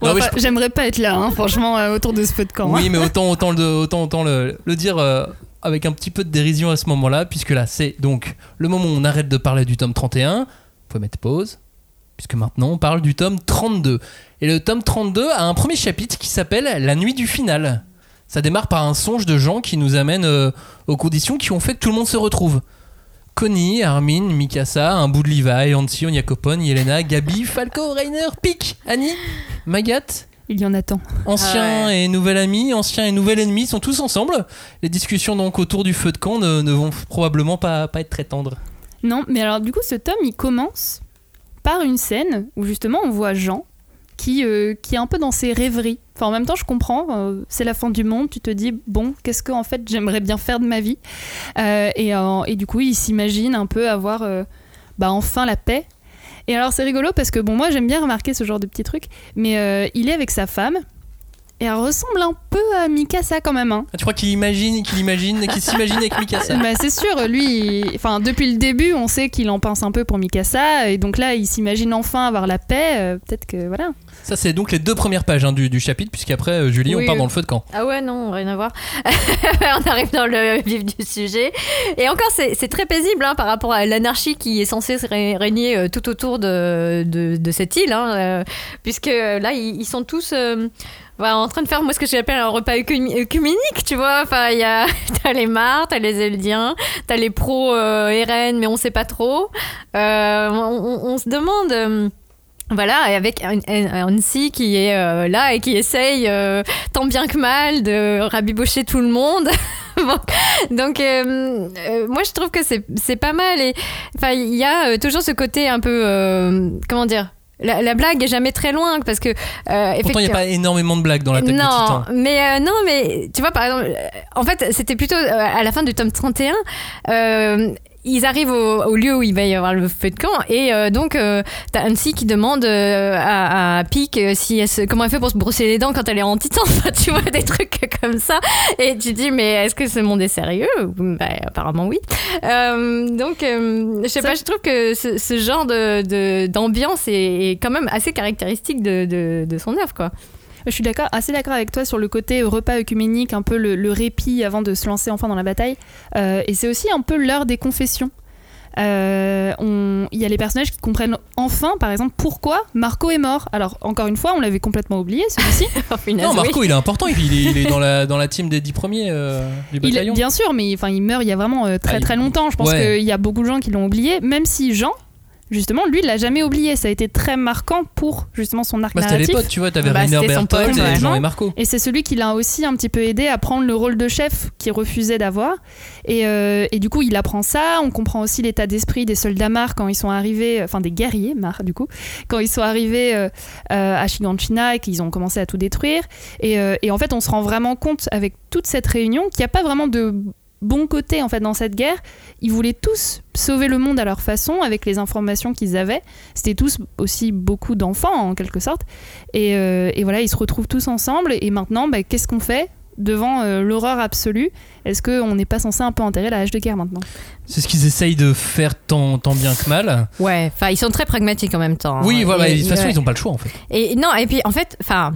Bon, Non, mais enfin, je- J'aimerais pas être là, hein, franchement, euh, autour de ce feu de camp. hein. Oui, mais autant, autant, le, autant, autant le, le dire euh, avec un petit peu de dérision à ce moment-là, puisque là, c'est donc le moment où on arrête de parler du tome 31. Vous pouvez mettre pause, puisque maintenant on parle du tome 32. Et le tome 32 a un premier chapitre qui s'appelle La nuit du final. Ça démarre par un songe de gens qui nous amène euh, aux conditions qui ont fait que tout le monde se retrouve. Connie, Armin, Mikasa, un bout de Levi, Hansi, Onyakopon, Yelena, Gabi, Falco, Rainer, Pic, Annie, Magat, Il y en a tant. Ancien Ah et nouvel ami, ancien et nouvel ennemi sont tous ensemble. Les discussions donc autour du feu de camp ne, ne vont probablement pas, pas être très tendres. Non, mais alors du coup, ce tome, il commence par une scène où justement on voit Jean qui, euh, qui est un peu dans ses rêveries. Enfin, en même temps, je comprends, euh, c'est la fin du monde, tu te dis, bon, qu'est-ce que en fait j'aimerais bien faire de ma vie? Euh, et, et du coup, il s'imagine un peu avoir bah, enfin la paix. Et alors, c'est rigolo parce que, bon, moi j'aime bien remarquer ce genre de petits trucs, mais il est avec sa femme. Et elle ressemble un peu à Mikasa quand même. Hein. Ah, tu crois qu'il imagine, qu'il imagine, qu'il s'imagine avec Mikasa Bah, c'est sûr, lui, il- enfin depuis le début, on sait qu'il en pense un peu pour Mikasa, et donc là, il s'imagine enfin avoir la paix. euh, Peut-être que voilà. Ça, c'est donc les deux premières pages hein, du, du chapitre, puisqu'après, euh, Julie, Oui, on part dans le feu de camp. Ah ouais, non, rien à voir. on arrive dans le vif du sujet. Et encore, c'est c'est très paisible hein, par rapport à l'anarchie qui est censée régner euh, tout autour de, de, de cette île. hein, euh, puisque euh, là, ils, ils sont tous en train de faire moi ce que j'appelle un repas œcu- œcuménique, tu vois. Enfin, il y a t'as les Mars, t'as les Eldiens, t'as les pros euh, RN, mais on sait pas trop. Euh, on, se demande. euh, voilà, et avec Hansi qui est euh, là et qui essaye tant bien que mal de rabibocher tout le monde. Donc, moi, je trouve que c'est pas mal. Et il y a toujours ce côté un peu. comment dire la, la blague est jamais très loin parce que. euh, Pourtant, il n'y a pas énormément de blagues dans l'attaque des non, mais euh, non, mais tu vois, par exemple, en fait, c'était plutôt euh, à la fin du tome 31. Ils arrivent au, au lieu où il va y avoir le feu de camp et euh, donc euh, t'as Hansi qui demande euh, à, à Pic euh, si elle se- comment elle fait pour se brosser les dents quand elle est en titan Enfin, tu vois des trucs comme ça. Et tu dis mais est-ce que ce monde est sérieux bah, apparemment oui. Euh, donc je sais pas je trouve que ce, ce genre de de- d'ambiance est, est quand même assez caractéristique de, de, de son œuvre quoi Je suis d'accord, assez d'accord avec toi sur le côté repas œcuménique, un peu le, le répit avant de se lancer enfin dans la bataille. Euh, et c'est aussi un peu l'heure des confessions. Euh, Il y a les personnages qui comprennent enfin, par exemple, pourquoi Marco est mort. Alors, encore une fois, on l'avait complètement oublié, celui-ci. Non, Marco, il est important. Il est, il est dans, la, dans la team des 10 premiers euh, du Il- bataillon. bien sûr, mais enfin, il meurt il y a vraiment euh, très Ah, il- très longtemps. Je pense Ouais. qu'il y a beaucoup de gens qui l'ont oublié, même si Jean, justement, lui, il l'a jamais oublié. Ça a été très marquant pour justement son arc Bah, c'était narratif. l'époque, tu vois, t'avais Bah, Rainer c'était Bertolt et. Jean et Marco. Et c'est celui qui l'a aussi un petit peu aidé à prendre le rôle de chef qu'il refusait d'avoir. Et, euh, et du coup, il apprend ça. On comprend aussi l'état d'esprit des soldats Mar quand ils sont arrivés, enfin des guerriers Mar du coup, quand ils sont arrivés euh, euh, à Shiganshina et qu'ils ont commencé à tout détruire. Et, euh, et en fait, on se rend vraiment compte avec toute cette réunion qu'il n'y a pas vraiment de bon côté en fait dans cette guerre. Ils voulaient tous sauver le monde à leur façon avec les informations qu'ils avaient. C'était tous aussi beaucoup d'enfants en quelque sorte. Et, euh, et voilà, ils se retrouvent tous ensemble. Et maintenant, bah, qu'est-ce qu'on fait devant euh, l'horreur absolue? Est-ce qu'on n'est pas censé un peu enterrer la hache de guerre maintenant? C'est ce qu'ils essayent de faire tant, tant bien que mal. Ouais, enfin, ils sont très pragmatiques en même temps. Oui, hein. voilà, Et- de toute façon, ouais. ils n'ont pas le choix en fait. Et non, et puis en fait, enfin,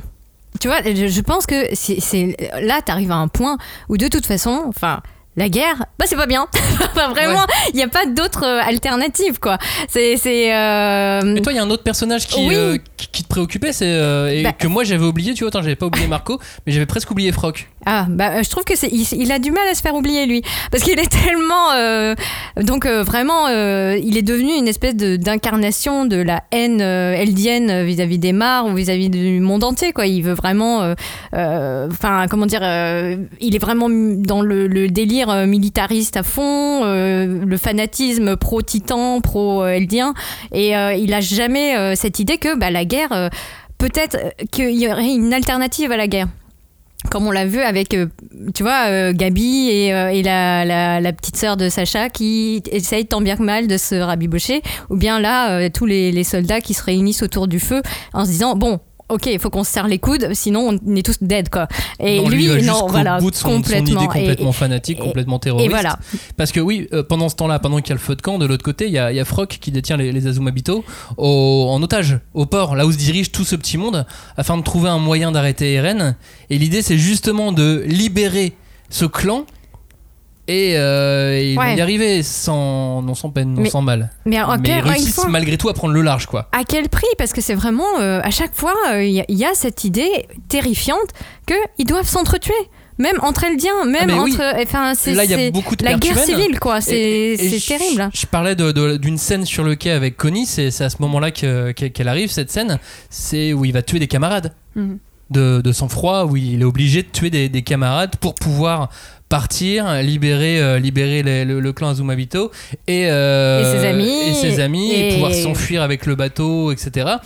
tu vois, je, pense que c'est là, t'arrives à un point où de toute façon, enfin. La guerre, bah c'est pas bien. enfin, vraiment, il n'y a pas d'autre euh, alternative, quoi. C'est. c'est, euh, Et toi, il y a un autre personnage qui, Oui. euh, qui, qui te préoccupait, c'est euh, et Bah. que moi j'avais oublié. Tu vois, attends, j'avais pas oublié Marco, mais j'avais presque oublié Frock. Ah, bah je trouve que c'est. Il, il a du mal à se faire oublier, lui. Parce qu'il est tellement. donc, vraiment, il est devenu une espèce de- d'incarnation de, la haine eldienne vis-à-vis des Mars ou vis-à-vis du monde entier, quoi. Il veut vraiment. Enfin, comment dire. il est vraiment dans le, le délire euh, militariste à fond, euh, le fanatisme pro-titan, pro-eldien. Et euh, il a jamais cette idée que bah, la guerre. Peut-être qu'il y aurait une alternative à la guerre comme on l'a vu avec, tu vois, Gabi et, la, la, petite sœur de Sacha qui essayent tant bien que mal de se rabibocher, ou bien là, tous les, les soldats qui se réunissent autour du feu en se disant, bon, ok, il faut qu'on se serre les coudes, sinon on est tous dead, quoi. Et Non, lui, va non, voilà, bout de son, son complètement. idée complètement Et- fanatique, et- complètement terroriste. et voilà. Parce que oui, euh, pendant ce temps-là, pendant qu'il y a le feu de camp, de l'autre côté, il y a, y a Frock qui détient les, les Azumabito au- en otage au port, là où se dirige tout ce petit monde, afin de trouver un moyen d'arrêter Eren. Et l'idée, c'est justement de libérer ce clan. Et, euh, et ils Ouais. vont y arriver sans, non sans peine, non Mais- sans mal. Mais, alors, Mais ils réussissent fois- malgré tout à prendre le large, quoi. à quel prix? Parce que c'est vraiment, euh, à chaque fois, euh, il y, a- il y a cette idée terrifiante qu'ils doivent s'entretuer. Même entre Eldiens, même Ah, oui. entre. Enfin, c'est Là, il y a beaucoup de la guerre humaines. civile, quoi. C'est je- terrible. Je parlais d'une scène sur le quai avec Connie, c'est à ce moment-là que- que- qu'elle arrive, cette scène, c'est où il va tuer des camarades. Mhm. De, de sang-froid, où il est obligé de tuer des, des camarades pour pouvoir partir, libérer, euh, libérer les- le, le clan Azumabito et, euh, Et ses amis, et, ses amis, et et- pouvoir s'enfuir avec le bateau, etc.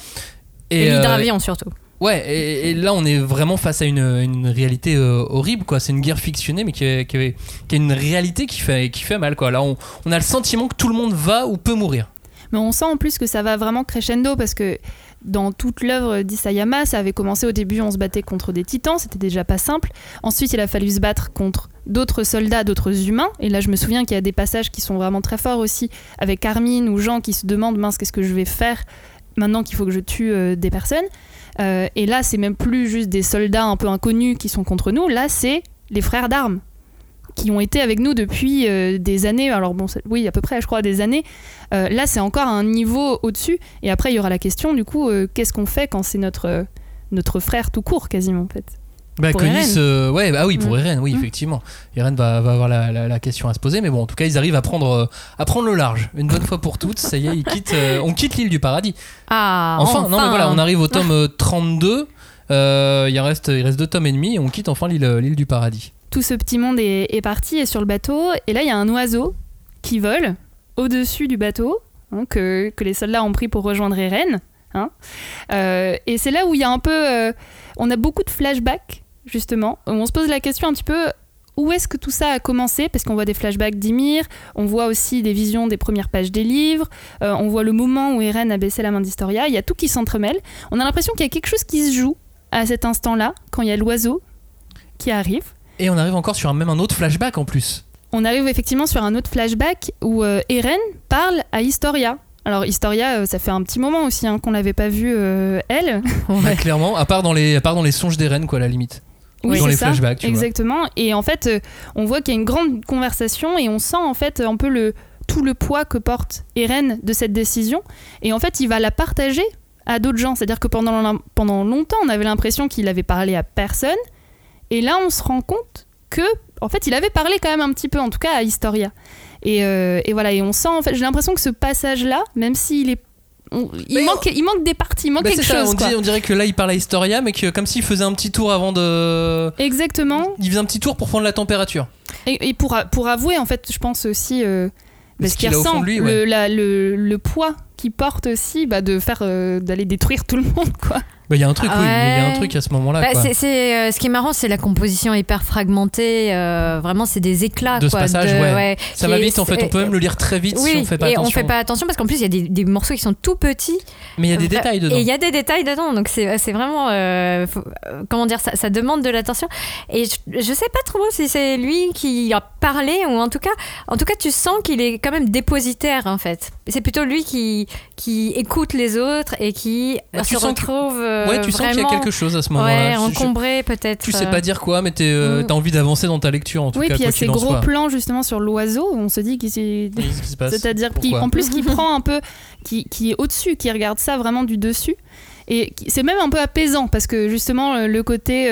Et, euh, l'hydravion, surtout. Ouais, et, et là on est vraiment face à une, une réalité euh, horrible, quoi. C'est une guerre fictionnée, mais qui est, qui est- qui est une réalité qui fait, qui fait mal, quoi. Là on, on a le sentiment que tout le monde va ou peut mourir. Mais on sent en plus que ça va vraiment crescendo parce que dans toute l'œuvre d'Isayama, ça avait commencé au début, on se battait contre des titans, c'était déjà pas simple. Ensuite, il a fallu se battre contre d'autres soldats, d'autres humains. Et là, je me souviens qu'il y a des passages qui sont vraiment très forts aussi, avec Armin ou Jean qui se demandent mince, qu'est-ce que je vais faire maintenant qu'il faut que je tue euh, des personnes. Euh, et là, c'est même plus juste des soldats un peu inconnus qui sont contre nous. Là, c'est les frères d'armes qui ont été avec nous depuis euh, des années. Alors bon, oui, à peu près, je crois, des années. Là, c'est encore un niveau au-dessus. Et après, il y aura la question, du coup, qu'est-ce qu'on fait quand c'est notre, notre frère tout court, quasiment, en fait? Bah, Pour euh, ouais, bah oui, pour Mm. Eren, oui, Mm. effectivement. Eren va, va avoir la, la- la question à se poser, mais bon, en tout cas, ils arrivent à prendre, euh, à prendre le large, une bonne fois pour toutes. Ça y est, ils quittent, euh, on quitte l'île du paradis. Ah, Enfin, non, mais voilà, on arrive au tome euh, 32. euh, il, reste, il reste deux tomes et demi et on quitte enfin l'île du paradis. tout ce petit monde est, est parti et sur le bateau. Et là, il y a un oiseau qui vole au-dessus du bateau hein, que, que les soldats ont pris pour rejoindre Eren. hein. Et c'est là où il y a un peu, on a beaucoup de flashbacks justement. On se pose la question un petit peu. Où est-ce que tout ça a commencé? Parce qu'on voit des flashbacks d'Ymir, on voit aussi des visions des premières pages des livres, euh, on voit le moment où Eren a baissé la main d'Historia, il y a tout qui s'entremêle. On a l'impression qu'il y a quelque chose qui se joue à cet instant-là, quand il y a l'oiseau qui arrive. Et on arrive encore sur un, même un autre flashback en plus. On arrive effectivement sur un autre flashback où euh, Eren parle à Historia. Alors Historia, euh, ça fait un petit moment aussi hein, qu'on l'avait pas vue euh, elle. Clairement, à part dans les, à part dans les songes des reines, quoi, à la limite. Oui, dans les ça, flashbacks, tu vois. exactement. Et en fait, euh, on voit qu'il y a une grande conversation et on sent en fait un peu le tout le poids que porte Eren de cette décision. Et en fait, il va la partager à d'autres gens. C'est-à-dire que pendant, pendant longtemps, on avait l'impression qu'il avait parlé à personne. Et là, on se rend compte que, en fait, il avait parlé quand même un petit peu, en tout cas à Historia. Et, euh, et voilà, et on sent, en fait, j'ai l'impression que ce passage-là, même s'il est. on- il, manque, il manque des parties, il manque Bah, quelque ça, chose. on, quoi. dit- on dirait que là il parle à Historia, mais que comme s'il faisait un petit tour avant de. Exactement. Il faisait un petit tour pour prendre la température. Et, et pour, pour avouer, en fait, je pense aussi euh, bah, Ce ce qu'il au ressent, la- le, le poids qu'il porte aussi bah, de faire euh, d'aller détruire tout le monde, quoi. Bah, il y a un truc, oui, il y a un Ouais. truc à ce moment-là. Bah, c'est, euh, ce qui est marrant, c'est la composition hyper fragmentée. euh, vraiment, c'est des éclats. De ce quoi, passage, de- ouais. Ça va vite en fait, on peut même le lire très vite oui, si on fait pas et attention. on fait pas attention parce qu'en plus il y a des, des morceaux qui sont tout petits. Mais il y a des détails dedans. Et il y a des détails dedans, donc c'est, vraiment euh, faut- comment dire ça, ça demande de l'attention. Et je, je sais pas trop si c'est lui qui a parlé ou en tout cas, en tout cas tu sens qu'il est quand même dépositaire en fait. C'est plutôt lui qui qui écoute les autres et qui Bah, se que- retrouve Ouais, tu sens qu'il y a quelque chose à ce Ouais, moment-là. Je- encombré peut-être. Tu sais euh, pas dire quoi, mais euh, Mm. t'as envie d'avancer dans ta lecture en tout oui, cas. puis il y a ces gros soit. plans justement sur l'oiseau, où on se dit qu'il s'est. Qu'est-ce qui se passe C'est-à-dire qu'en plus, qui prend un peu. Qui, qui est au-dessus, qui regarde ça vraiment du dessus. Et c'est même un peu apaisant, parce que justement, euh, le côté.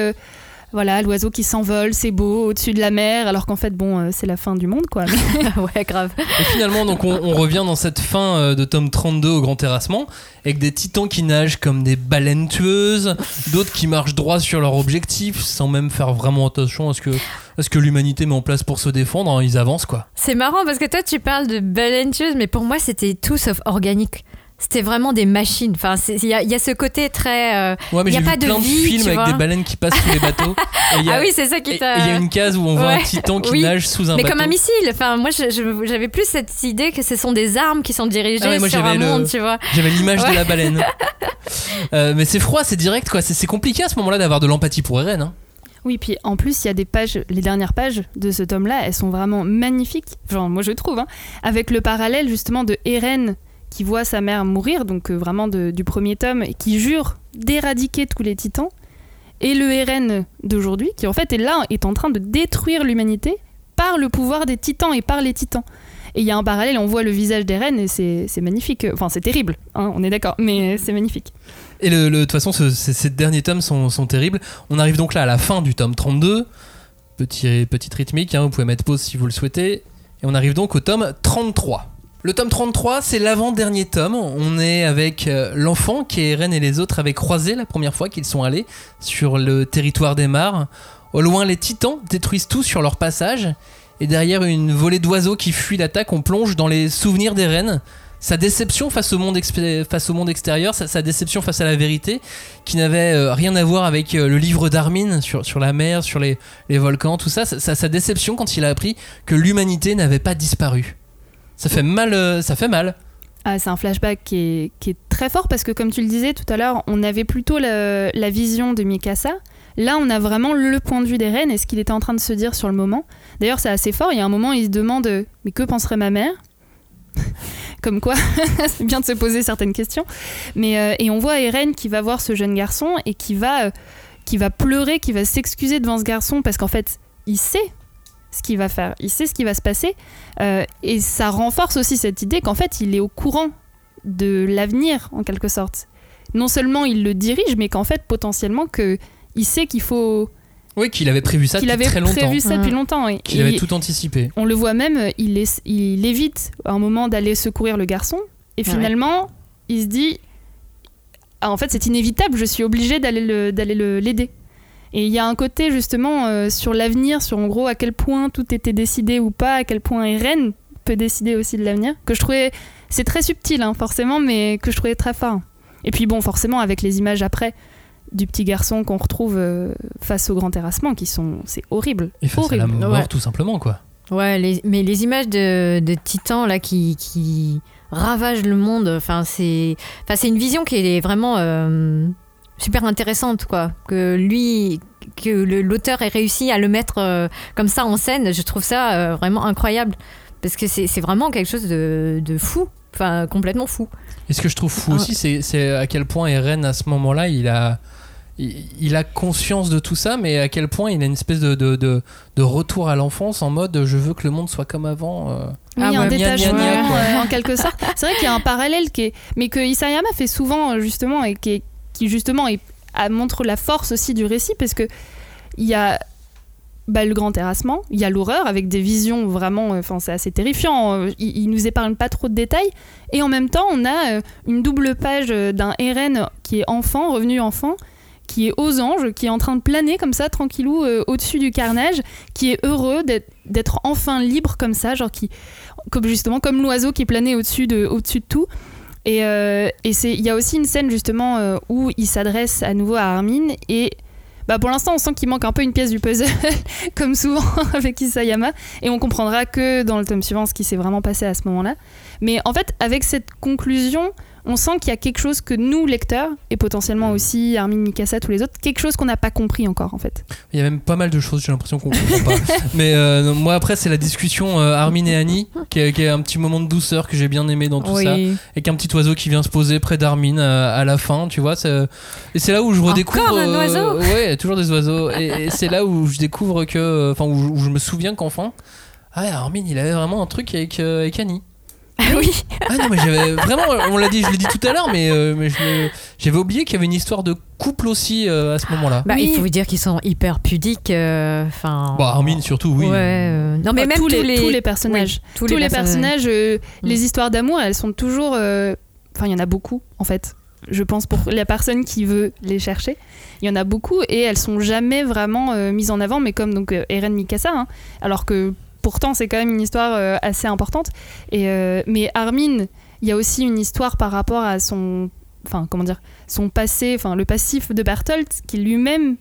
Voilà, l'oiseau qui s'envole, c'est beau, au-dessus de la mer, alors qu'en fait, bon, euh, c'est la fin du monde, quoi. ouais, grave. Et finalement, donc, on, on revient dans cette fin euh, de tome 32 au grand terrassement, avec des titans qui nagent comme des baleines tueuses, d'autres qui marchent droit sur leur objectif, sans même faire vraiment attention à ce que, à ce que l'humanité met en place pour se défendre. hein, ils avancent, quoi. C'est marrant parce que toi tu parles de baleines tueuses, mais pour moi c'était tout sauf organique. C'était vraiment des machines. Enfin, il y, a- il y a ce côté très. euh, Ouais, mais Il y a pas vu de plein de films avec vois. des baleines qui passent sous les bateaux. Et il y a- Ah oui, c'est ça qui t'a. il y a une case où on voit un titan qui Oui. nage sous un mais bateau. comme un missile. Enfin, moi, j'avais plus cette idée que ce sont des armes qui sont dirigées Ah ouais, moi, sur un le- monde, tu vois. J'avais l'image de la baleine. Euh, mais c'est froid, c'est direct, quoi. C'est c'est compliqué à ce moment-là d'avoir de l'empathie pour Eren. hein. Oui, puis en plus, il y a des pages, les dernières pages de ce tome-là, elles sont vraiment magnifiques. Genre, moi je trouve, hein, avec le parallèle justement de Eren qui voit sa mère mourir, donc euh, vraiment de- du premier tome, et qui jure d'éradiquer tous les titans, et le Eren d'aujourd'hui, qui en fait est là, est en train de détruire l'humanité par le pouvoir des titans et par les titans. Et il y a un parallèle, on voit le visage d'Eren et c'est magnifique. Enfin, c'est terrible, hein, on est d'accord, mais c'est magnifique. Et le- le- de toute façon, ce- ces, ces derniers tomes sont, sont terribles. On arrive donc là à la fin du tome 32. Petit, petite rythmique, hein, vous pouvez mettre pause si vous le souhaitez. Et on arrive donc au tome 33. Le tome 33, c'est l'avant-dernier tome. On est avec euh, l'enfant qui est et les autres avaient croisé la première fois qu'ils sont allés sur le territoire des mares. Au loin, les titans détruisent tout sur leur passage. Et derrière une volée d'oiseaux qui fuit l'attaque, on plonge dans les souvenirs d'Eren. Sa déception face au monde, extérieur, sa, déception face à la vérité, qui n'avait euh, rien à voir avec euh, le livre d'Armin sur, la mer, sur les, volcans, tout ça. Sa- sa déception quand il a appris que l'humanité n'avait pas disparu. Ça fait mal. euh, ça fait mal. Ah, c'est un flashback qui est, très fort parce que, comme tu le disais tout à l'heure, on avait plutôt la vision de Mikasa. Là, on a vraiment le point de vue des reines et ce qu'il était en train de se dire sur le moment. D'ailleurs, c'est assez fort. Il y a un moment, il se demande euh, Mais que penserait ma mère? Comme quoi, c'est bien de se poser certaines questions. Mais, euh, et on voit Eren qui va voir ce jeune garçon et qui va, qui va pleurer, qui va s'excuser devant ce garçon parce qu'en fait, il sait ce qu'il va faire, il sait ce qui va se passer. Euh, et ça renforce aussi cette idée qu'en fait, il est au courant de l'avenir, en quelque sorte. Non seulement il le dirige, mais qu'en fait, potentiellement, que il sait qu'il faut. Oui, qu'il avait prévu ça qu'il depuis avait très longtemps. prévu ça depuis longtemps. et- Qu'il et avait tout anticipé. On le voit même, il, est- il évite à un moment d'aller secourir le garçon. Et Ouais. finalement, il se dit Ah, En fait, c'est inévitable, je suis obligé d'aller le- d'aller le- l'aider. Et il y a un côté justement euh, sur l'avenir, sur en gros à quel point tout était décidé ou pas, à quel point Eren peut décider aussi de l'avenir, que je trouvais, c'est très subtil hein, forcément, mais que je trouvais très fort. Et puis bon, forcément avec les images après du petit garçon qu'on retrouve euh, face au grand terrassement, qui sont, c'est horrible, Et face à la horrible. mort, Ouais. tout simplement, quoi. Ouais, les- mais les images de, de Titan là qui, qui ravagent le monde, enfin c'est, enfin c'est une vision qui est vraiment euh, super intéressante quoi. Que lui, que le- l'auteur ait réussi à le mettre euh, comme ça en scène, je trouve ça euh, vraiment incroyable parce que c'est c'est vraiment quelque chose de, de fou, enfin complètement fou. Et ce que je trouve fou Ah. aussi, c'est- c'est à quel point Eren, à ce moment-là, il a, il, il a conscience de tout ça, mais à quel point il a une espèce de, de, de, de retour à l'enfance en mode je veux que le monde soit comme avant. euh. Oui, Ah un ouais, détachement en quelque sorte. C'est vrai qu'il y a un parallèle qui est, mais que Isayama fait souvent justement et qui, est- qui justement montre la force aussi du récit parce que il y a bah, le grand terrassement, il y a l'horreur avec des visions vraiment, euh, enfin c'est assez terrifiant. euh, Il, il nous épargne pas trop de détails et en même temps on a euh, une double page d'un Eren qui est enfant, revenu enfant, qui est aux anges, qui est en train de planer comme ça tranquillou au-dessus du carnage, qui est heureux d'être enfin libre comme ça, genre qui comme justement comme l'oiseau qui planait au-dessus de, au-dessus de tout. Et, euh, il y a aussi une scène justement euh, où il s'adresse à nouveau à Armin et bah pour l'instant on sent qu'il manque un peu une pièce du puzzle comme souvent avec Isayama et on comprendra que dans le tome suivant ce qui s'est vraiment passé à ce moment-là. Mais en fait avec cette conclusion on sent qu'il y a quelque chose que nous lecteurs et potentiellement aussi Armin Mikasa tous les autres quelque chose qu'on n'a pas compris encore en fait. Il y a même pas mal de choses, j'ai l'impression qu'on comprend pas. Mais euh, moi, après, c'est la discussion euh, Armin et Annie, qui est, qui est un petit moment de douceur que j'ai bien aimé dans tout ça. Et qu'un petit oiseau qui vient se poser près d'Armin euh, à la fin, tu vois. Et c'est là où je redécouvre. Encore un oiseau Ouais, toujours des oiseaux. Et, et c'est là où je découvre que. Enfin, où, je- où je me souviens qu'enfin. Ah, Armin, il avait vraiment un truc avec, euh, avec Annie. Ah oui. Ah non, mais j'avais vraiment. On l'a dit, je l'ai dit tout à l'heure, mais, euh, mais j'avais oublié qu'il y avait une histoire de couple aussi euh, à ce moment-là. Bah, Oui. Il faut vous dire qu'ils sont hyper pudiques. euh, Enfin. Bon, Armin surtout, oui. Ouais. euh, Non mais Bah, même tous, les, les, tous les personnages. oui, tous, les personnages, euh, Mm. les histoires d'amour, elles sont toujours. euh, Enfin, il y en a beaucoup, en fait. Je pense pour la personne qui veut les chercher, il y en a beaucoup et elles sont jamais vraiment euh, mises en avant, mais comme donc euh, Eren Mikasa, hein, alors que pourtant c'est quand même une histoire euh, assez importante. Et euh, mais Armin, il y a aussi une histoire par rapport à son, enfin comment dire, son passé, enfin le passif de Bertolt, qui lui-même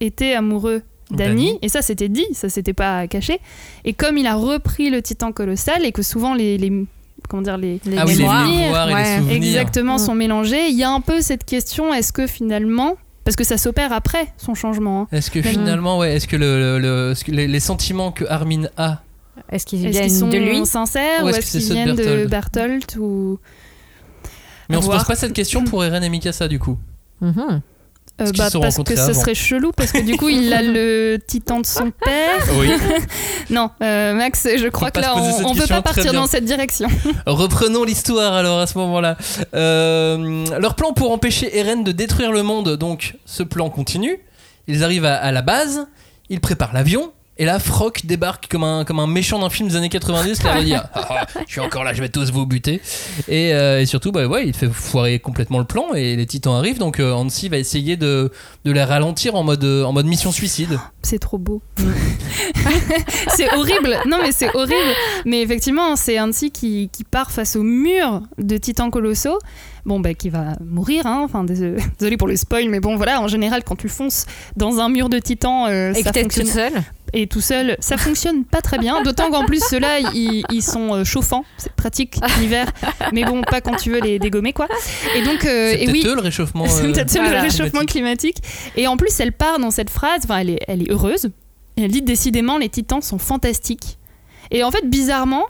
était amoureux D'Annie. et ça c'était dit, ça c'était pas caché. Et comme il a repris le titan colossal et que souvent les, les comment dire les, Les Ah oui, les mémoires. mémoires et les souvenirs. exactement Mm. sont mélangés, il y a un peu cette question est-ce que finalement parce que ça s'opère après son changement. hein. Est-ce que finalement, ouais, est-ce que, le, le- le- est-ce que les, les sentiments que Armin a, Est-ce qu'ils viennent sont de lui sincères Ou est-ce c'est qu'ils viennent de Bertolt ou mais on se pose pas cette question pour Eren et Mikasa du coup. Mhm. Euh, sont parce que ce serait chelou parce que du coup il a le titan de son père. Oui. Non, euh, Max, je crois que là on, on peut pas partir dans cette direction. Reprenons l'histoire alors à ce moment-là. Euh, leur plan pour empêcher Eren de détruire le monde, donc ce plan continue. Ils arrivent à, à la base, ils préparent l'avion. Et là, Frock débarque comme un, comme un méchant d'un film des années 90, là, il dit Ah, ah, Je suis encore là, je vais tous vous buter. Et, euh, et surtout, bah, ouais, il fait foirer complètement le plan et les titans arrivent. Donc, euh, Hansi va essayer de, de les ralentir en mode, en mode mission suicide. C'est trop beau. c'est horrible. Non, mais c'est horrible. Mais effectivement, c'est Hansi qui, qui part face au mur de titans colossaux. Bon, bah, qui va mourir. Hein. Enfin, désolé, désolé pour le spoil, mais bon, voilà. En général, quand tu fonces dans un mur de titans, euh, Et que ça t'es fonctionne. toute seule Et tout seul, ça fonctionne pas très bien. D'autant qu'en plus, ceux-là, ils, ils sont euh, chauffants. C'est pratique l'hiver. Mais bon, pas quand tu veux les dégommer, quoi. Et donc, euh, C'est et oui. eux le réchauffement. C'est euh, peut-être voilà, le réchauffement climatique. Et en plus, elle part dans cette phrase, enfin, elle est, elle est heureuse. Et elle dit décidément, les titans sont fantastiques. Et en fait, bizarrement,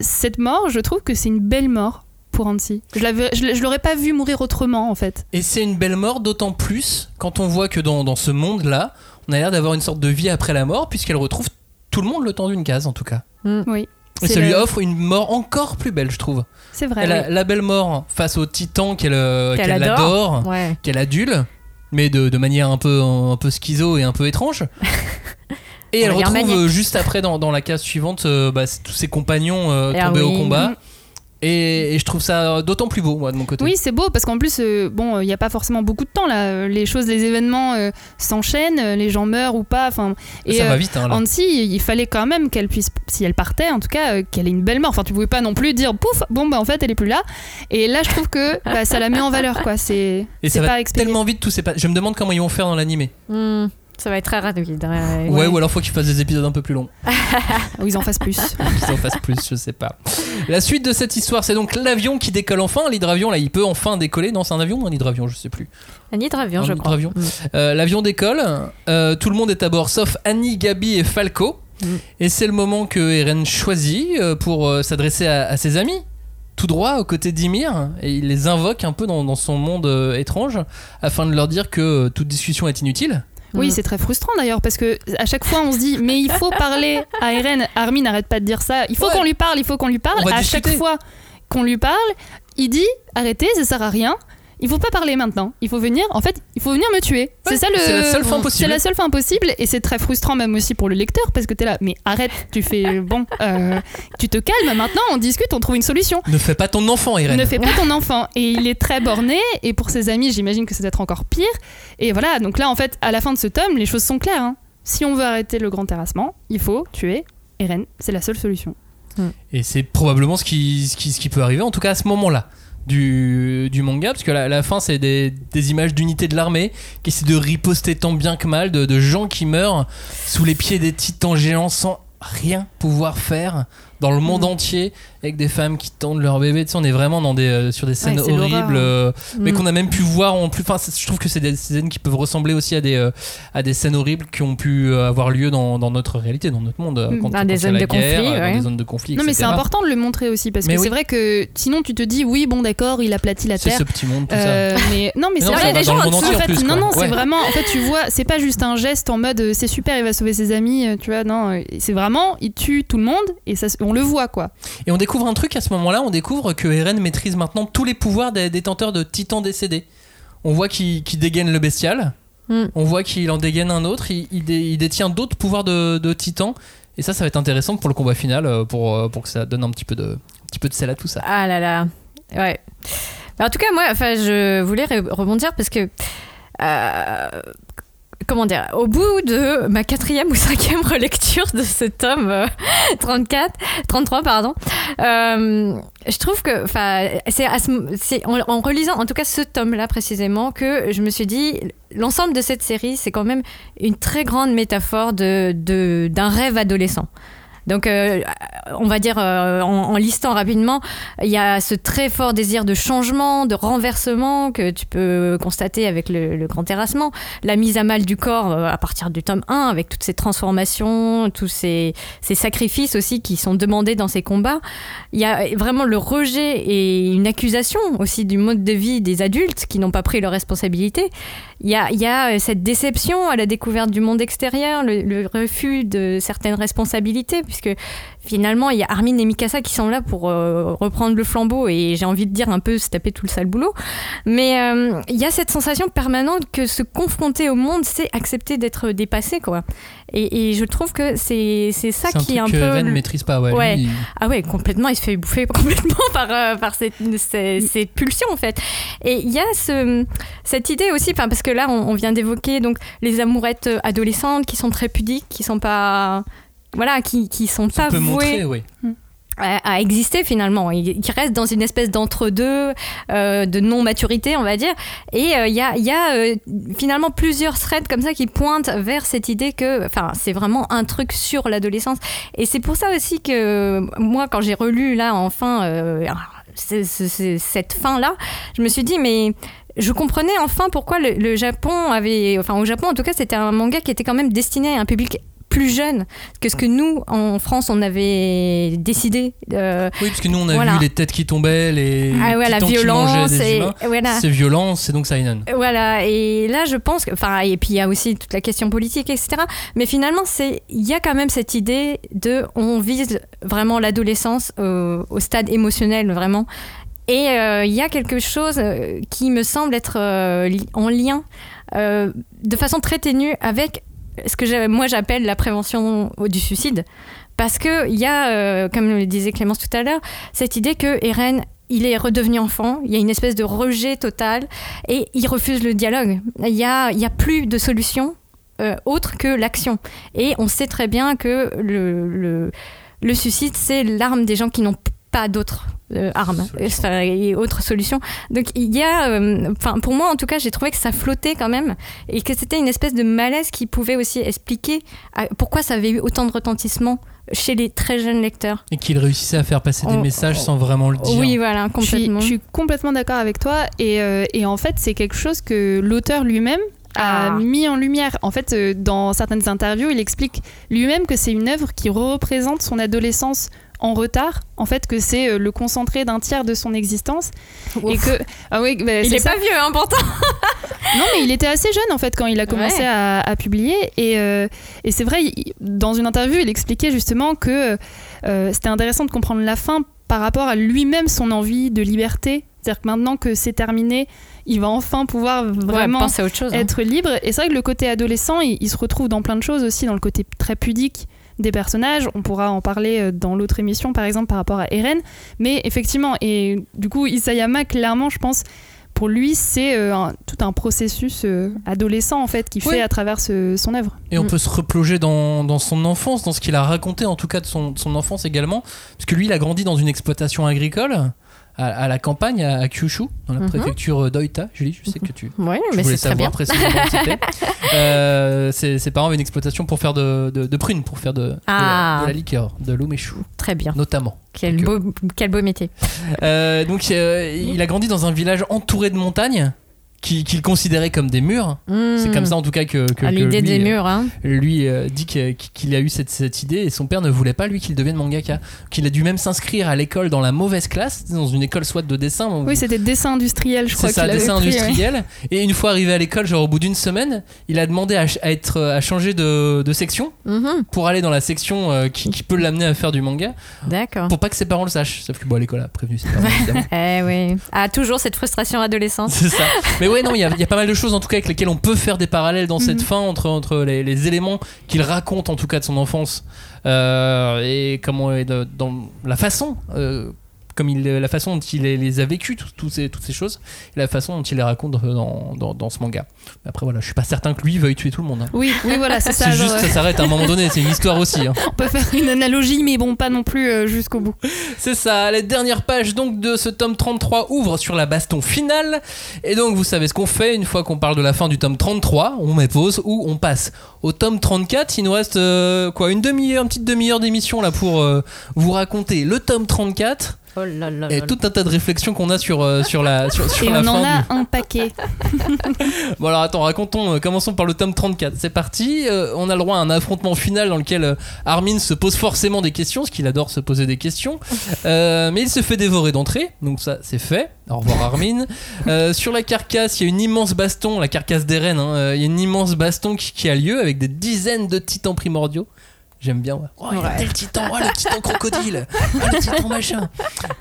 cette mort, je trouve que c'est une belle mort pour Hansi. Je, l'avais- je, je l'aurais pas vu mourir autrement, en fait. Et c'est une belle mort, d'autant plus quand on voit que dans, dans ce monde-là, on a l'air d'avoir une sorte de vie après la mort, puisqu'elle retrouve tout le monde le temps d'une case, en tout cas. Oui. Et ça lui le- offre une mort encore plus belle, je trouve. C'est vrai. Elle a oui. la belle mort face au titan qu'elle euh, adore. adore, Ouais. qu'elle adule, mais de, de manière un peu, un peu schizo et un peu étrange. Et elle On retrouve euh, juste après, dans, dans la case suivante, euh, bah, tous ses compagnons euh, ah tombés au oui. combat. Et, et je trouve ça d'autant plus beau, moi, de mon côté. Oui, c'est beau parce qu'en plus, euh, bon, il n'y a pas forcément beaucoup de temps là. Les choses, les événements euh, s'enchaînent, euh, les gens meurent ou pas. Enfin, et ça va vite, hein, là. Il fallait quand même qu'elle puisse, si elle partait, en tout cas, euh, qu'elle ait une belle mort. Enfin, tu pouvais pas non plus dire pouf, bon bah en fait, elle est plus là. Et là, je trouve que bah, ça la met en valeur, quoi. C'est Et ça pas va tellement vite, tout c'est pas. Je me demande comment ils vont faire dans l'animé. Hmm, ça va être très rapide. ouais. Ouais, ou alors faut qu'ils fassent des épisodes un peu plus longs. Ou ils en fassent plus. qu'ils en fassent plus, je sais pas. La suite de cette histoire, c'est donc l'avion qui décolle enfin. L'hydravion, là, il peut enfin décoller. Non, c'est un avion ou un hydravion Je sais plus. Un hydravion, Un je crois. hydravion. Mm. Euh, L'avion décolle. euh, tout le monde est à bord, sauf Annie, Gabi et Falco. Mm. Et c'est le moment que Eren choisit euh, pour euh, s'adresser à, à ses amis. Tout droit aux côtés d'Ymir, et il les invoque un peu dans, dans son monde euh, étrange afin de leur dire que euh, toute discussion est inutile. Oui, Mm. c'est très frustrant d'ailleurs parce que à chaque fois on se dit mais il faut parler à Eren. Armin n'arrête pas de dire ça. Il faut Ouais. qu'on lui parle, il faut qu'on lui parle. À discuter. chaque fois qu'on lui parle, il dit arrêtez, ça sert à rien. Il faut pas parler maintenant. Il faut venir. En fait, il faut venir me tuer. c'est ça le. c'est la seule fin possible. C'est la seule fin possible et c'est très frustrant même aussi pour le lecteur parce que t'es là. Mais arrête, tu fais bon. euh, tu te calmes maintenant. On discute, on trouve une solution. Ne fais pas ton enfant, Eren. Ne fais pas ton enfant. Et il est très borné. Et pour ses amis, j'imagine que c'est d'être encore pire. Et voilà, donc là, en fait, à la fin de ce tome, les choses sont claires. hein. Si on veut arrêter le grand terrassement, il faut tuer Eren. C'est la seule solution. Et c'est probablement ce qui, ce, qui, ce qui peut arriver, en tout cas à ce moment-là du, du manga, parce que la, la fin, c'est des, des images d'unités de l'armée qui essaient de riposter tant bien que mal, de, de gens qui meurent sous les pieds des titans géants sans rien pouvoir faire dans le monde entier, avec des femmes qui tendent leur bébé. Tu sais, on est vraiment dans des, euh, sur des scènes c'est horribles, euh, mais Mm. qu'on a même pu voir en plus. Enfin, c'est- je trouve que c'est des scènes qui peuvent ressembler aussi à des, euh, à des scènes horribles qui ont pu avoir lieu dans, dans notre réalité, dans notre monde. Mm. quand- des zones de guerre, conflit, ouais. Dans des zones de conflit, Non, mais c'est important de le montrer aussi parce Mais que oui. c'est vrai que sinon tu te dis oui, bon, d'accord, il aplatit la C'est terre. ce petit monde, tout ça. Mais non, mais Mais c'est vrai. il y a des gens en fait, non, non, c'est vraiment. En fait, tu vois, c'est pas juste un geste en mode c'est super, il va sauver ses amis, tu vois. Non, c'est vraiment, il tue tout le monde et on le voit quoi. Et on découvre un truc à ce moment-là, on découvre que Eren maîtrise maintenant tous les pouvoirs des détenteurs de titans décédés. On voit qu'il dégaine le bestial, Mm. on voit qu'il en dégaine un autre, il, il dé- il détient d'autres pouvoirs de, de titans. Et ça, ça va être intéressant pour le combat final, euh, pour, euh, pour que ça donne un petit peu de, un petit peu de sel à tout ça. Ah là là. Ouais. En tout cas, moi, enfin, je voulais re- rebondir parce que. euh, comment dire Au bout de ma quatrième ou cinquième relecture de ce tome euh, 34, 33, pardon, euh, je trouve que. C'est en, en relisant, en tout cas, ce tome-là précisément, que je me suis dit. L'ensemble de cette série, c'est quand même une très grande métaphore de- d'un rêve adolescent. Donc, euh, on va dire, euh, en, listant rapidement, il y a ce très fort désir de changement, de renversement que tu peux constater avec le, grand terrassement, la mise à mal du corps euh, à partir du tome 1, avec toutes ces transformations, tous ces, ces sacrifices aussi qui sont demandés dans ces combats. Il y a vraiment le rejet et une accusation aussi du mode de vie des adultes qui n'ont pas pris leurs responsabilités. Il y a, cette déception à la découverte du monde extérieur, le, le refus de certaines responsabilités, finalement, il y a Armin et Mikasa qui sont là pour euh, reprendre le flambeau et j'ai envie de dire un peu se taper tout le sale boulot. Mais euh, il y a cette sensation permanente que se confronter au monde, c'est accepter d'être dépassé, quoi. Et, et je trouve que c'est c'est ça qui est un que peu. Eren le- maîtrise pas. Ouais, Ouais. lui, il- ah ouais, complètement, il se fait bouffer complètement par, euh, par cette, cette, cette pulsion en fait. Et il y a ce, cette idée aussi, enfin, parce que là on, on vient d'évoquer donc les amourettes adolescentes qui sont très pudiques, qui sont pas voilà, qui, qui sont pas montrer, oui. à, à exister finalement, et qui restent dans une espèce d'entre-deux, euh, de non-maturité, on va dire. Et euh, il y a, il y a euh, finalement plusieurs threads comme ça qui pointent vers cette idée que, enfin, c'est vraiment un truc sur l'adolescence. Et c'est pour ça aussi que moi, quand j'ai relu là, enfin, euh, c'est- cette fin-là, je me suis dit, mais je comprenais enfin pourquoi le, le Japon avait, enfin au Japon en tout cas, c'était un manga qui était quand même destiné à un public plus jeune que ce que nous en France on avait décidé. euh, Oui, parce que nous on a Voilà. vu les têtes qui tombaient, les ah ouais, la qui violence et voilà. C'est violent, c'est donc Seinen. Voilà, et là je pense que, enfin, et puis il y a aussi toute la question politique, etc. Mais finalement, c'est, il y a quand même cette idée de, on vise vraiment l'adolescence au, au stade émotionnel vraiment. Et euh, il y a quelque chose euh, qui me semble être euh, en lien euh, de façon très ténue avec ce que moi j'appelle la prévention du suicide. Parce que il y a, euh, comme le disait Clémence tout à l'heure, cette idée que Eren il est redevenu enfant, il y a une espèce de rejet total et il refuse le dialogue. Il y a, y a plus de solution euh, autre que l'action. Et on sait très bien que le, le, suicide, c'est l'arme des gens qui n'ont pas d'autres euh, armes Solution. euh, et autres solutions. Donc il y a, euh, enfin pour moi en tout cas, j'ai trouvé que ça flottait quand même et que c'était une espèce de malaise qui pouvait aussi expliquer pourquoi ça avait eu autant de retentissement chez les très jeunes lecteurs. Et qu'il réussissait à faire passer des On- messages sans vraiment le dire. Oui, voilà, Je suis, complètement. je suis complètement d'accord avec toi. Et, euh, et en fait, c'est quelque chose que l'auteur lui-même a Ah. mis en lumière. En fait, euh, dans certaines interviews, il explique lui-même que c'est une œuvre qui représente son adolescence en retard. En fait, que c'est euh, le concentré d'un tiers de son existence. Et que. Ah oui, bah, Il c'est est ça. pas vieux, hein, pourtant. Non, mais il était assez jeune en fait quand il a commencé Ouais. à, à publier. Et, euh, et c'est vrai, il- dans une interview, il expliquait justement que euh, c'était intéressant de comprendre la fin par rapport à lui-même, son envie de liberté. C'est-à-dire que maintenant que c'est terminé, il va enfin pouvoir vraiment penser à autre chose. hein. être libre. Et c'est vrai que le côté adolescent, il, il se retrouve dans plein de choses aussi, dans le côté très pudique des personnages. On pourra en parler euh, dans l'autre émission, par exemple, par rapport à Eren. Mais effectivement, et du coup, Isayama, clairement, je pense, pour lui, c'est euh, un- tout un processus euh, adolescent, en fait, qu'il Oui. fait à travers ce- son œuvre. Et on Mm. peut se replonger dans, dans son enfance, dans ce qu'il a raconté en tout cas de son, de son enfance également. Parce que lui, il a grandi dans une exploitation agricole à, à la campagne, à, à Kyushu, dans la Mhm. préfecture d'Oita. Julie, je sais que tu, mais voulais c'est très bien. savoir précisément. Euh, ses, ses parents avaient une exploitation pour faire de, de, de prunes, pour faire de, de la- Ah. de la, liqueur, de l'umeshu, Très bien. notamment. Quel Donc, beau, quel beau métier. Euh, donc euh, il a grandi dans un village entouré de montagnes qui- qu'il considérait comme des murs. C'est comme ça en tout cas que, que- Hmm. l'idée lui, des euh, murs, hein. lui euh, dit qu'il a eu cette, cette idée et son père ne voulait pas lui qu'il devienne mangaka. Qu'il a dû même s'inscrire à l'école dans la mauvaise classe, dans une école soit de dessin. Oui, c'était dessin industriel, je crois c'est ça, dessin pris, ouais. industriel. Et une fois arrivé à l'école, genre au bout d'une semaine, il a demandé à, être, à changer de, de section Mhm. pour aller dans la section euh, qui, qui peut l'amener à faire du manga, D'accord. pour pas que ses parents le sachent. Sauf que bon, à l'école a prévenu ses parents. Eh oui. Ah, toujours cette frustration adolescente. C'est ça. Mais ouais, non, il y, a- il y a pas mal de choses en tout cas avec lesquelles on peut faire des parallèles dans cette Mhm. fin entre, entre les, les éléments qu'il raconte en tout cas de son enfance euh, et comment dans la façon. euh, comme il, la façon dont il les- a vécues, tout- tout ces- toutes ces choses, et la façon dont il les raconte dans, dans, dans ce manga. Après, voilà, je suis pas certain que lui veuille tuer tout le monde. hein. Oui, oui, voilà, c'est ça. Juste, ça euh, s'arrête à un moment donné, c'est une histoire aussi. hein. on peut faire une analogie, mais bon, pas non plus euh, jusqu'au bout. C'est ça, la dernière page donc de ce tome 33 ouvre sur la baston finale. Et donc vous savez ce qu'on fait une fois qu'on parle de la fin du tome 33, on met pause ou on passe au tome 34. Il nous reste euh, quoi une demi-heure, une petite demi-heure d'émission là pour euh, vous raconter le tome 34 Oh là là et là tout un tas de réflexions qu'on a sur, euh, sur la, sur, sur Et la on fin. en a du- un paquet. Bon alors attends, racontons, euh, commençons par le tome 34. C'est parti, euh, on a le droit à un affrontement final dans lequel Armin se pose forcément des questions, parce qu'il adore se poser des questions. Euh, mais il se fait dévorer d'entrée, donc ça c'est fait. Au revoir Armin. Euh, sur la carcasse, il y a une immense baston, la carcasse des reines, hein, il y a une immense baston qui, qui a lieu avec des dizaines de titans primordiaux. J'aime bien. ouais. Oh, il y a tel titan, oh, le titan crocodile, ah, le titan machin.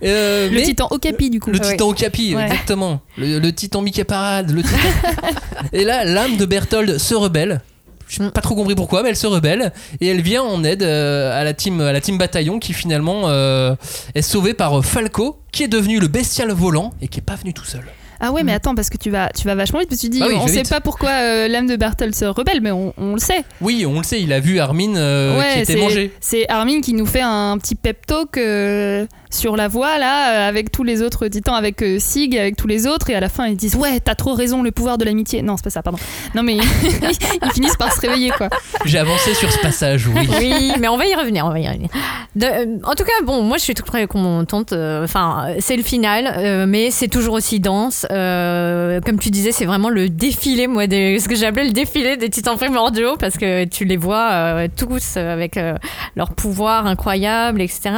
Euh, Le mais- titan Okapi, du coup. le titan Okapi, Ouais. exactement. Le, le titan Mickey Parade. Le titan... et là, l'âme de Berthold se rebelle. Je n'ai pas trop compris pourquoi, mais elle se rebelle et elle vient en aide euh, à la team, à la team bataillon qui finalement euh, est sauvée par Falco, qui est devenu le bestial volant et qui est pas venu tout seul. Ah ouais, mais attends, parce que tu vas, tu vas vachement vite, parce que tu dis, Bah oui, on sait vite. pas pourquoi euh, l'âme de Bertolt se rebelle, mais on, on le sait. Oui, on le sait, il a vu Armin euh, qui était c'est- mangé. C'est Armin qui nous fait un petit pep talk euh, sur la voie, là, euh, avec tous les autres titans, avec euh, Sig, avec tous les autres, et à la fin, ils disent, ouais, t'as trop raison, le pouvoir de l'amitié. Non, c'est pas ça, pardon. Non, mais ils finissent par se réveiller, quoi. J'ai avancé sur ce passage, oui. Oui, mais on va y revenir, on va y revenir. De- euh, en tout cas, bon, moi je suis tout près contente. euh, Enfin, c'est le final, euh, mais c'est toujours aussi dense. Euh, comme tu disais, c'est vraiment le défilé, moi, des, ce que j'appelais le défilé des titans primordiaux, parce que tu les vois euh, tous avec euh, leur pouvoir incroyable, etc.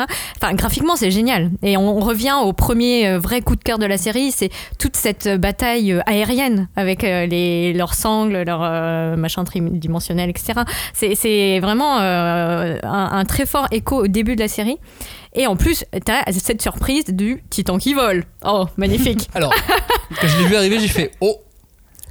Enfin, graphiquement, c'est génial. Et on, revient au premier euh, vrai coup de cœur de la série, c'est toute cette euh, bataille euh, aérienne avec leurs sangles, leurs machins tridimensionnels, etc. C'est- vraiment un, un très fort écho au début de la série. Et en plus, t'as cette surprise du titan qui vole. Oh, magnifique. Alors, quand je l'ai vu arriver, j'ai fait Oh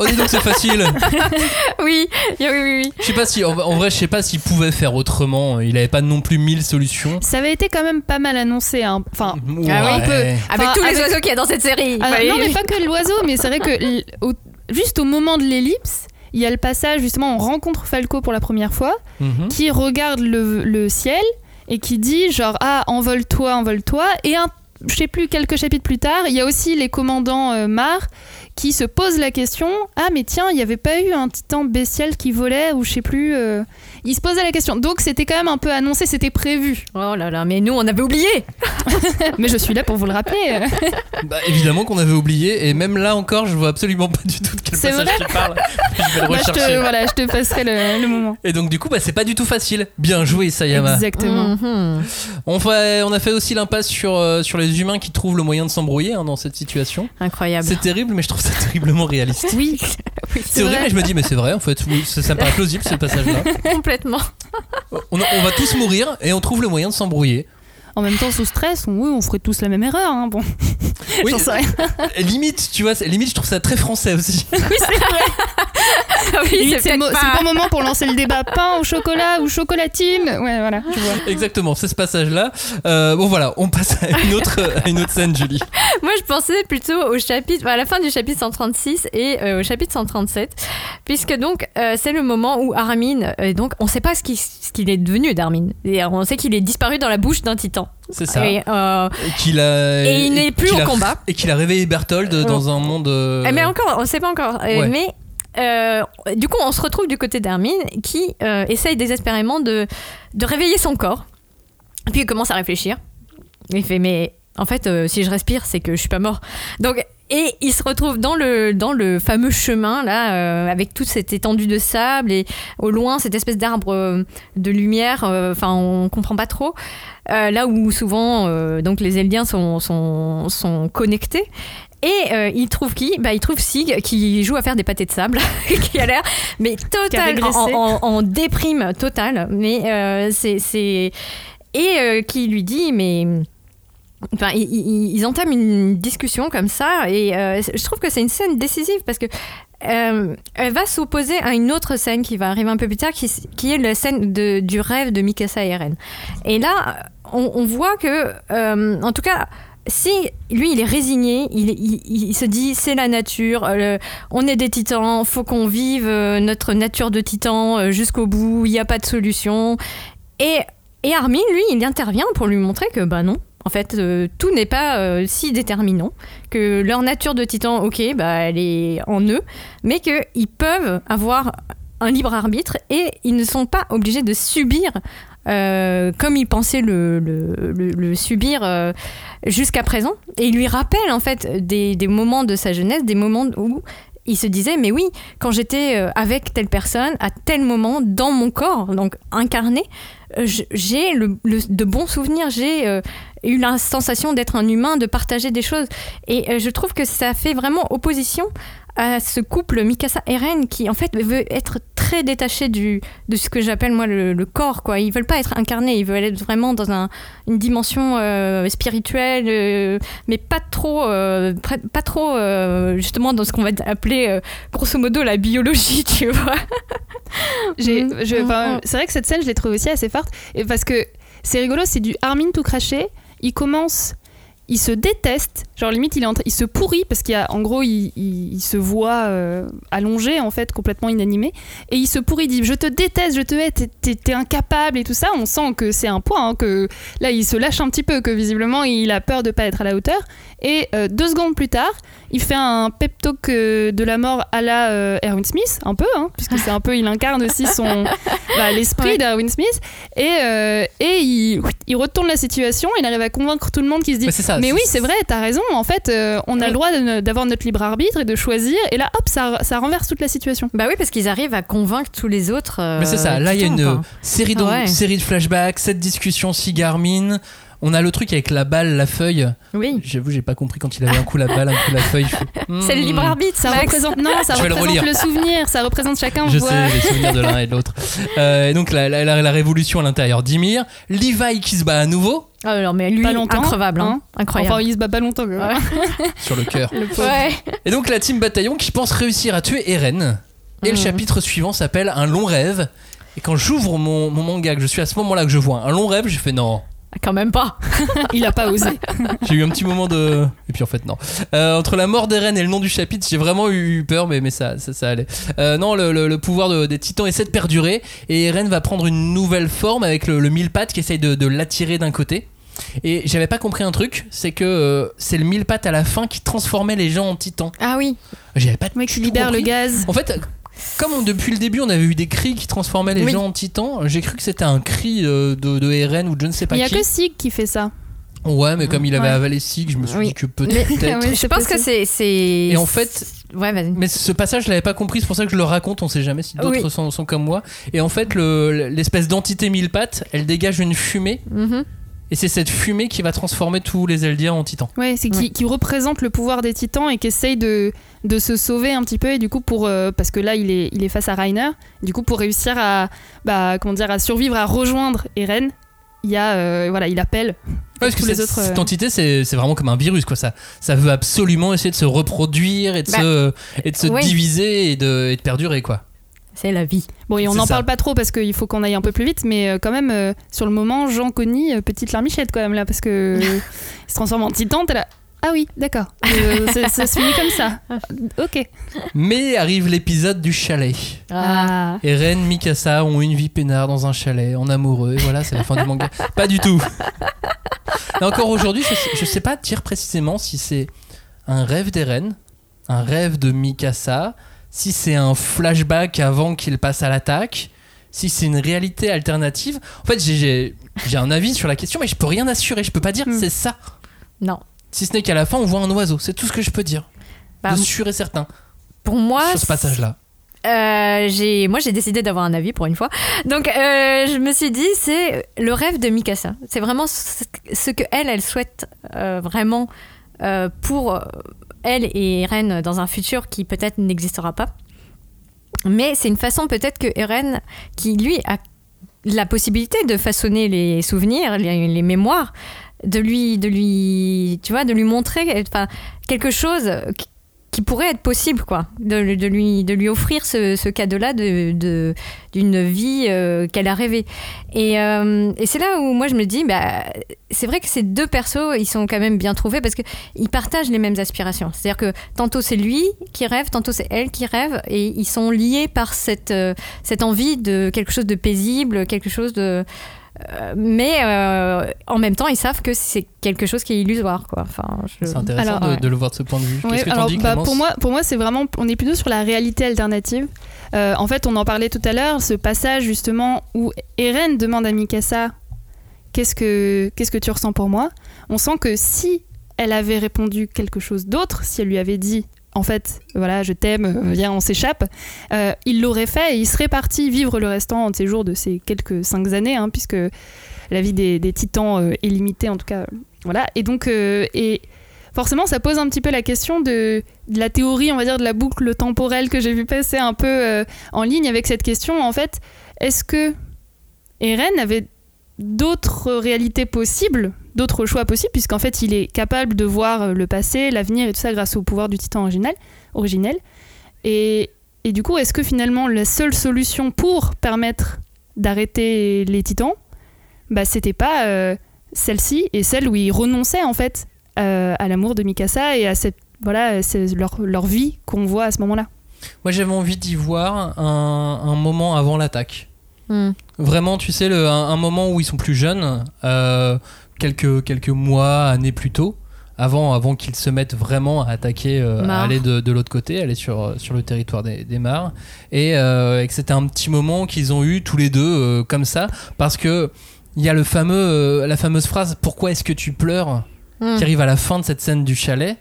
Oh, dis donc, c'est facile. Oui, oui, oui, oui. Je sais pas si, en, en vrai, je sais pas s'il pouvait faire autrement. Il avait pas non plus mille solutions. Ça avait été quand même pas mal annoncé. hein. Enfin, Ah oui, Ouais. on peut. Avec Enfin, tous les avec- oiseaux qu'il y a dans cette série. Ah, non, mais pas que l'oiseau, mais c'est vrai que au- juste au moment de l'ellipse, il y a le passage, justement, on rencontre Falco pour la première fois, Mhm. qui regarde le, le ciel et qui dit genre ah envole-toi, envole-toi et un je sais plus quelques chapitres plus tard, il y a aussi les commandants euh, Mar qui se posent la question ah mais tiens il n'y avait pas eu un titan bestial qui volait ou je sais plus euh, ils se posaient la question donc c'était quand même un peu annoncé c'était prévu Oh là là, mais nous, on avait oublié. mais je suis là pour vous le rappeler Bah, évidemment qu'on avait oublié, et même là encore, je vois absolument pas du tout de quel C'est passage vrai tu parles. je vais le Bah, je rechercher. te voilà je te passerai le, le moment Et donc, du coup, bah, c'est pas du tout facile. Bien joué, Sayama. exactement Mhm. On, fait, on a fait aussi l'impasse sur, euh, sur les humains qui trouvent le moyen de s'embrouiller hein, dans cette situation. Incroyable. C'est terrible, mais je trouve ça terriblement réaliste. oui C'est horrible, vrai. mais je me dis, mais c'est vrai, en fait, oui, ça, ça me paraît plausible ce passage-là. Complètement. On, on va tous mourir et on trouve le moyen de s'embrouiller. En même temps sous stress on, oui on ferait tous la même erreur hein, bon Oui, j'en sais rien et limite, tu vois, limite, je trouve ça très français aussi. oui, Limite, c'est le, mo- peut-être c'est le pas- bon moment pour lancer le débat pain au chocolat ou chocolatine. Ouais, voilà, tu vois. Exactement, c'est ce passage-là. Euh, bon, voilà, on passe à une autre, à une autre scène, Julie. Moi, je pensais plutôt au chapitre, à la fin du chapitre 136 et euh, au chapitre 137, puisque donc euh, c'est le moment où Armin, euh, donc on sait pas ce qu'il ce qu'il est devenu d'Armin, et on sait qu'il est disparu dans la bouche d'un titan. C'est ça. Et, euh, Et qu'il a. Et il n'est plus au a- combat. Et qu'il a réveillé Berthold dans un monde. euh, eh, mais encore, on sait pas encore. Euh, Ouais. Mais euh, du coup, on se retrouve du côté d'Armin qui euh, essaye désespérément de, de réveiller son corps. Puis il commence à réfléchir. Il fait mais en fait, euh, si je respire, c'est que je suis pas mort. Donc et il se retrouve dans le dans le fameux chemin là, euh, avec toute cette étendue de sable et au loin cette espèce d'arbre euh, de lumière. euh, Enfin, on comprend pas trop. Euh, là où souvent euh, donc les Eldiens sont, sont, sont connectés. Et euh, il trouve qui? Bah, Il trouve Sig qui joue à faire des pâtés de sable, qui a l'air mais total en, régressé. en- en déprime totale. Mais euh, c'est c'est et euh, qui lui dit mais Ils, entament une discussion comme ça et euh, je trouve que c'est une scène décisive parce que euh, elle va s'opposer à une autre scène qui va arriver un peu plus tard, qui, est la scène du rêve de Mikasa et Eren. Et là, on, voit que, euh, en tout cas, si lui il est résigné, il, se dit c'est la nature, on est des titans, faut qu'on vive notre nature de titan jusqu'au bout, il n'y a pas de solution. Et, et Armin, lui, il intervient pour lui montrer que bah non. En fait, euh, tout n'est pas euh, si déterminant, que leur nature de titan, ok, bah, elle est en eux, mais qu'ils peuvent avoir un libre arbitre et ils ne sont pas obligés de subir euh, comme ils pensaient le, subir jusqu'à présent. Et il lui rappelle en fait des, moments de sa jeunesse, des moments où il se disait mais oui, quand j'étais avec telle personne, à tel moment, dans mon corps, donc incarné, j'ai de bons souvenirs, j'ai eu la sensation d'être un humain, de partager des choses. Et euh, je trouve que ça fait vraiment opposition à ce couple Mikasa et Ren qui en fait veut être très détaché du, de ce que j'appelle moi le, le corps quoi. Ils veulent pas être incarnés, ils veulent être vraiment dans un, une dimension euh, spirituelle, euh, mais pas trop, euh, pas trop justement dans ce qu'on va appeler grosso modo la biologie, tu vois. J'ai- Mm. je- Mm. C'est vrai que cette scène, je l'ai trouvée aussi assez forte. Et parce que c'est rigolo, c'est du Armin tout craché. Il commence, il se déteste. Genre, limite, il, il se pourrit parce qu'il y a, en gros, il, il- il se voit euh, allongé, en fait, complètement inanimé. Et il se pourrit, il dit Je te déteste, je te hais, t'es incapable et tout ça. On sent que c'est un point, hein, que là, il se lâche un petit peu, que visiblement, il a peur de pas être à la hauteur. Et euh, deux secondes plus tard, il fait un pep talk euh, de la mort à la euh, Erwin Smith, un peu, hein, puisque c'est un peu, il incarne aussi son bah, l'esprit Ouais. d'Erwin Smith, et, euh, et il, il retourne la situation, il arrive à convaincre tout le monde qui se dit Mais ça. mais oui, c'est vrai, t'as raison. En fait, euh, on a Oui. le droit d'avoir notre libre arbitre et de choisir. Et là, hop, ça, ça renverse toute la situation. Bah oui, parce qu'ils arrivent à convaincre tous les autres. euh, Mais c'est ça, là il y a une série de, Ah ouais. série de flashbacks, cette discussion Sigarmin. On a le truc avec la balle, la feuille. Oui. J'avoue, j'ai pas compris quand il avait un coup la balle, un coup la feuille. je fais, C'est le hmm. libre arbitre, Ça Max. représente non, ça Je le représente le, souvenir, ça représente chacun Je voit. sais les souvenirs de l'un et de l'autre. Euh, et donc la, la- la- la révolution à l'intérieur d'Ymir, Levi qui se bat à nouveau Oh, non, mais lui, Pas longtemps, increvable, hein. hein. incroyable. Enfin, il se bat pas longtemps. Ouais. sur le cœur. Ouais. Et donc la team bataillon qui pense réussir à tuer Eren. Et le Mhm. chapitre suivant s'appelle Un long rêve. Et quand j'ouvre mon, mon manga, que je suis à ce moment-là que je vois un long rêve, j'ai fait non. Quand même pas. Il a pas osé. J'ai eu un petit moment de. Et puis en fait, non. Euh, entre la mort d'Eren et le nom du chapitre, j'ai vraiment eu peur, mais, mais ça, ça, ça allait. Euh, non, le, le- le pouvoir de- des titans essaie de perdurer. Et Eren va prendre une nouvelle forme avec le, le mille pattes qui essaye de, de l'attirer d'un côté. Et j'avais pas compris un truc, c'est que euh, c'est le mille pattes à la fin qui transformait les gens en titans. Ah oui. J'avais pas mec qui libère le gaz. En fait, comme on- depuis le début on avait eu des cris qui transformaient les Oui. gens en titans, j'ai cru que c'était un cri euh, de, de Eren ou de je ne sais pas Il y a qui. que Sig qui fait ça. Ouais, mais comme il avait Ouais. avalé Sig, je me suis Oui. dit que peut-être. Je pense que possible. c'est. c'est- Et en fait, Ouais, vas-y. mais ce passage, je l'avais pas compris, c'est pour ça que je le raconte, on sait jamais si d'autres Oui. sont, sont comme moi. Et en fait, le- l'espèce d'entité mille pattes, elle dégage une fumée, Mhm. Et c'est cette fumée qui va transformer tous les Eldiens en titans. Ouais, c'est qui, Ouais. qui représente le pouvoir des titans et qui essaye de, de se sauver un petit peu. Et du coup, pour, euh, parce que là, il est, il est face à Rainer. Du coup, pour réussir à, bah, comment dire, à survivre, à rejoindre Eren, il y a, euh, voilà, il appelle. Ouais, parce que les cette, autres, cette euh, entité, c'est c'est vraiment comme un virus, quoi. Ça, ça veut absolument essayer de se reproduire et de Bah, se, et de se diviser et de, et de perdurer, quoi. C'est la vie. Bon, et on n'en parle pas trop parce qu'il faut qu'on aille un peu plus vite, mais euh, quand même, euh, sur le moment, Jean Conny, euh, petite larmichette quand même là, parce que il se transforme en titan, t'es là. Ah oui, d'accord. Euh, c'est- ça se finit comme ça. Ok. Mais arrive l'épisode du chalet. Ah. Eren, Mikasa ont une vie peinard dans un chalet, en amoureux, et voilà, c'est la fin du manga. Pas du tout. Mais encore aujourd'hui, je, sais- je sais pas dire précisément si c'est un rêve d'Eren, un rêve de Mikasa, si c'est un flashback avant qu'il passe à l'attaque, si c'est une réalité alternative. En fait, j'ai- un avis sur la question, mais je peux rien assurer, je peux pas dire Hmm. c'est ça. Non. Si ce n'est qu'à la fin, on voit un oiseau, c'est tout ce que je peux dire. Bah, de sûr et certain pour moi. sur ce passage-là. Euh, j'ai, moi, j'ai décidé d'avoir un avis pour une fois. Donc, euh, je me suis dit, c'est le rêve de Mikasa. C'est vraiment ce, ce que elle, elle souhaite euh, vraiment euh, pour euh, elle et Eren dans un futur qui peut-être n'existera pas. Mais c'est une façon peut-être que Eren, qui lui a la possibilité de façonner les souvenirs, les, les mémoires, de lui, de lui, tu vois, de lui montrer, quelque chose qui- pourrait être possible, quoi, de, lui, de lui offrir ce, ce cadeau-là de, de- d'une vie euh, qu'elle a rêvée. Et, euh, et c'est là où moi je me dis, bah, c'est vrai que ces deux persos, ils sont quand même bien trouvés parce qu'ils partagent les mêmes aspirations. C'est-à-dire que tantôt c'est lui qui rêve, tantôt c'est elle qui rêve, et ils sont liés par cette, euh, cette envie de quelque chose de paisible, quelque chose de... euh, mais euh, en même temps, ils savent que c'est quelque chose qui est illusoire, quoi. Enfin, je- C'est intéressant Alors, de, ouais. de le voir de ce point de vue. Ouais, Qu'est-ce que alors, dis, bah, pour moi, pour moi c'est vraiment, on est plutôt sur la réalité alternative. Euh, en fait, on en parlait tout à l'heure, ce passage justement où Eren demande à Mikasa qu'est-ce que qu'est-ce que tu ressens pour moi? On sent que si elle avait répondu quelque chose d'autre, si elle lui avait dit en fait, voilà, je t'aime, euh, viens, on s'échappe, euh, il l'aurait fait et il serait parti vivre le restant de ses jours de ces quelques cinq années, hein, puisque la vie des, titans euh, est limitée en tout cas. Voilà, et donc, et forcément, ça pose un petit peu la question de, de la théorie, on va dire, de la boucle temporelle que j'ai vu passer un peu en ligne avec cette question. En fait, est-ce que Eren avait d'autres réalités possibles, d'autres choix possibles, puisqu'en fait, il est capable de voir euh, le passé, l'avenir et tout ça grâce au pouvoir du titan original, originel. Et, et du coup, est-ce que finalement, la seule solution pour permettre d'arrêter les titans, bah, c'était pas euh, celle-ci et celle où il renonçait en fait euh, à l'amour de Mikasa et à cette voilà c'est leur, leur vie qu'on voit à ce moment-là? Moi, j'avais envie d'y voir un, un moment avant l'attaque. Hmm. Vraiment, tu sais, le, un, un moment où ils sont plus jeunes, euh, quelques, quelques mois, années plus tôt, avant, avant qu'ils se mettent vraiment à attaquer, euh, à aller de, de l'autre côté, aller sur, sur le territoire des, des mares. Et, euh, et que c'était un petit moment qu'ils ont eu tous les deux comme ça, parce que il y a le fameux, la fameuse phrase Pourquoi est-ce que tu pleures Hmm? qui arrive à la fin de cette scène du chalet,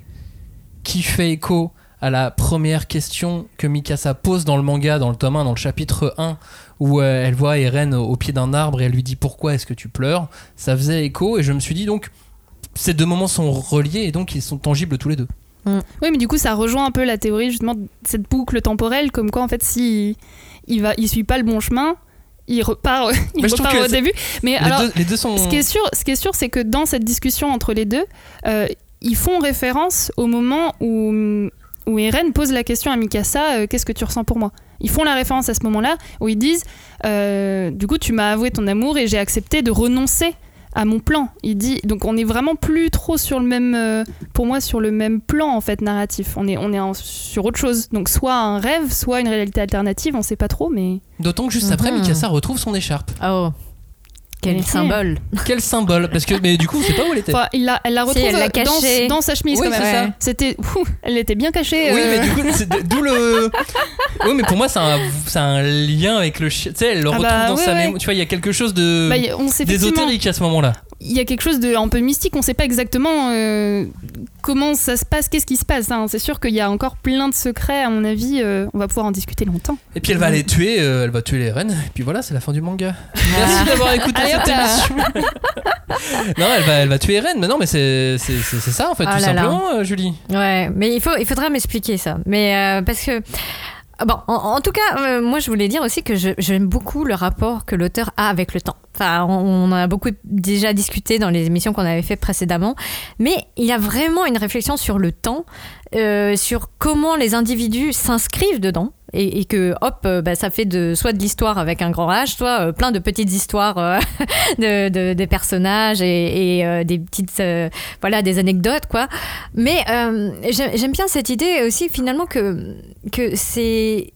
qui fait écho à la première question que Mikasa pose dans le manga, dans le tome 1, dans le chapitre 1, où euh, elle voit Eren au, au pied d'un arbre et elle lui dit pourquoi est-ce que tu pleures, ça faisait écho et je me suis dit donc ces deux moments sont reliés et donc ils sont tangibles tous les deux. Oui, mais du coup, ça rejoint un peu la théorie justement de cette boucle temporelle, comme quoi en fait, si il va, il suit pas le bon chemin, il repart, il repart au début. Mais Les, alors, deux, les deux sont... ce qui est sûr, ce qui est sûr, c'est que dans cette discussion entre les deux, euh, ils font référence au moment où où Eren pose la question à Mikasa, euh, qu'est-ce que tu ressens pour moi? Ils font la référence à ce moment-là où ils disent, euh, du coup, tu m'as avoué ton amour et j'ai accepté de renoncer à mon plan. Il dit, donc on est vraiment plus trop sur le même, euh, pour moi, sur le même plan en fait narratif. On est, on est en- sur autre chose. Donc soit un rêve, soit une réalité alternative, on sait pas trop, mais D'autant que juste après, Mhm. Mikasa retrouve son écharpe. Oh, quel symbole. Quel symbole Parce que, mais du coup, c'est pas où elle était. Enfin, il la, elle la Si, retrouve elle l'a dans, sa chemise Oui, quand même. C'était, elle était bien cachée. Oui, euh, mais du coup, d'où le. Oui, mais pour moi, c'est un, lien avec le chien. Tu sais, elle le Ah retrouve bah, dans ouais, sa ouais. mémoire. Tu vois, il y a quelque chose de. bah, y- on sait effectivement- d'ésotérique à ce moment-là. Il y a quelque chose de un peu mystique, on sait pas exactement euh, comment ça se passe, qu'est-ce qui se passe. hein. C'est sûr qu'il y a encore plein de secrets, à mon avis, euh, on va pouvoir en discuter longtemps. Et puis elle va aller tuer, euh, elle va tuer les reines. Et puis voilà, c'est la fin du manga. Merci d'avoir écouté Allez, cette émission. non, elle va, elle va tuer Eren. Mais non, mais c'est, c'est, c'est- c'est ça en fait, Ah tout là là. simplement, euh, Julie. Ouais, mais il, faut, il faudra m'expliquer ça. Mais euh, parce que. En, tout cas, euh, moi je voulais dire aussi que j'aime beaucoup le rapport que l'auteur a avec le temps. Enfin, on, on en a beaucoup déjà discuté dans les émissions qu'on avait fait précédemment, mais il y a vraiment une réflexion sur le temps, euh, sur comment les individus s'inscrivent dedans. Et, que hop, euh, bah, ça fait de, soit de l'histoire avec un grand H, soit euh, plein de petites histoires euh, de, de- des personnages et, des petites, voilà, des anecdotes quoi. Mais j'aime bien cette idée aussi finalement que, que c'est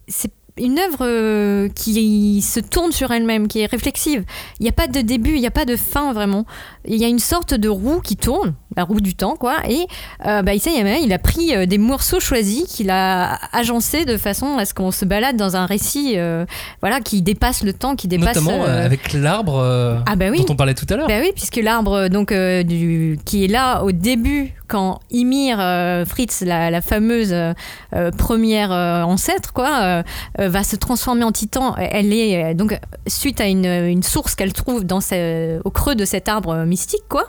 une œuvre qui se tourne sur elle-même, qui est réflexive. Il n'y a pas de début, il n'y a pas de fin vraiment. Il y a une sorte de roue qui tourne, la roue du temps quoi. Et euh, bah, Isayama, il a pris euh, des morceaux choisis qu'il a agencés de façon à ce qu'on se balade dans un récit euh, voilà, qui dépasse le temps, qui dépasse... Notamment euh, avec l'arbre Ah bah oui. dont on parlait tout à l'heure. bah oui, puisque l'arbre donc du qui est là au début quand Ymir Fritz, la, la fameuse première ancêtre quoi, va se transformer en titan. Elle est donc suite à une, une source qu'elle trouve dans ce- au creux de cet arbre mystique quoi.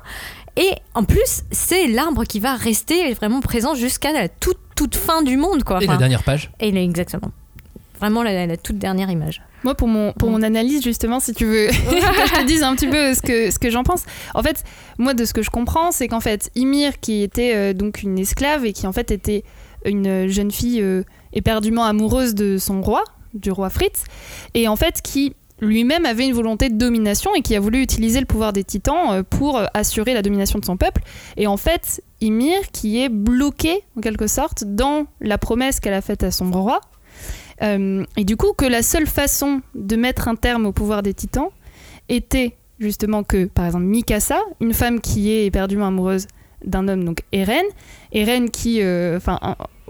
Et en plus, c'est l'arbre qui va rester vraiment présent jusqu'à la toute toute fin du monde quoi. Et la Enfin, dernière page. et là, exactement. Vraiment la, la toute dernière image. Moi, pour mon, pour mon analyse, justement, si tu veux que je te dise un petit peu ce que, ce que j'en pense. En fait, moi, de ce que je comprends, c'est qu'en fait, Ymir, qui était euh, donc une esclave et qui en fait était une jeune fille euh, éperdument amoureuse de son roi, du roi Fritz, et en fait qui lui-même avait une volonté de domination et qui a voulu utiliser le pouvoir des titans euh, pour euh, assurer la domination de son peuple. Et en fait, Ymir, qui est bloqué en quelque sorte dans la promesse qu'elle a faite à son roi, euh, et du coup, que la seule façon de mettre un terme au pouvoir des titans était justement que, par exemple, Mikasa, une femme qui est éperdument amoureuse d'un homme, donc Eren, Eren qui, euh, enfin,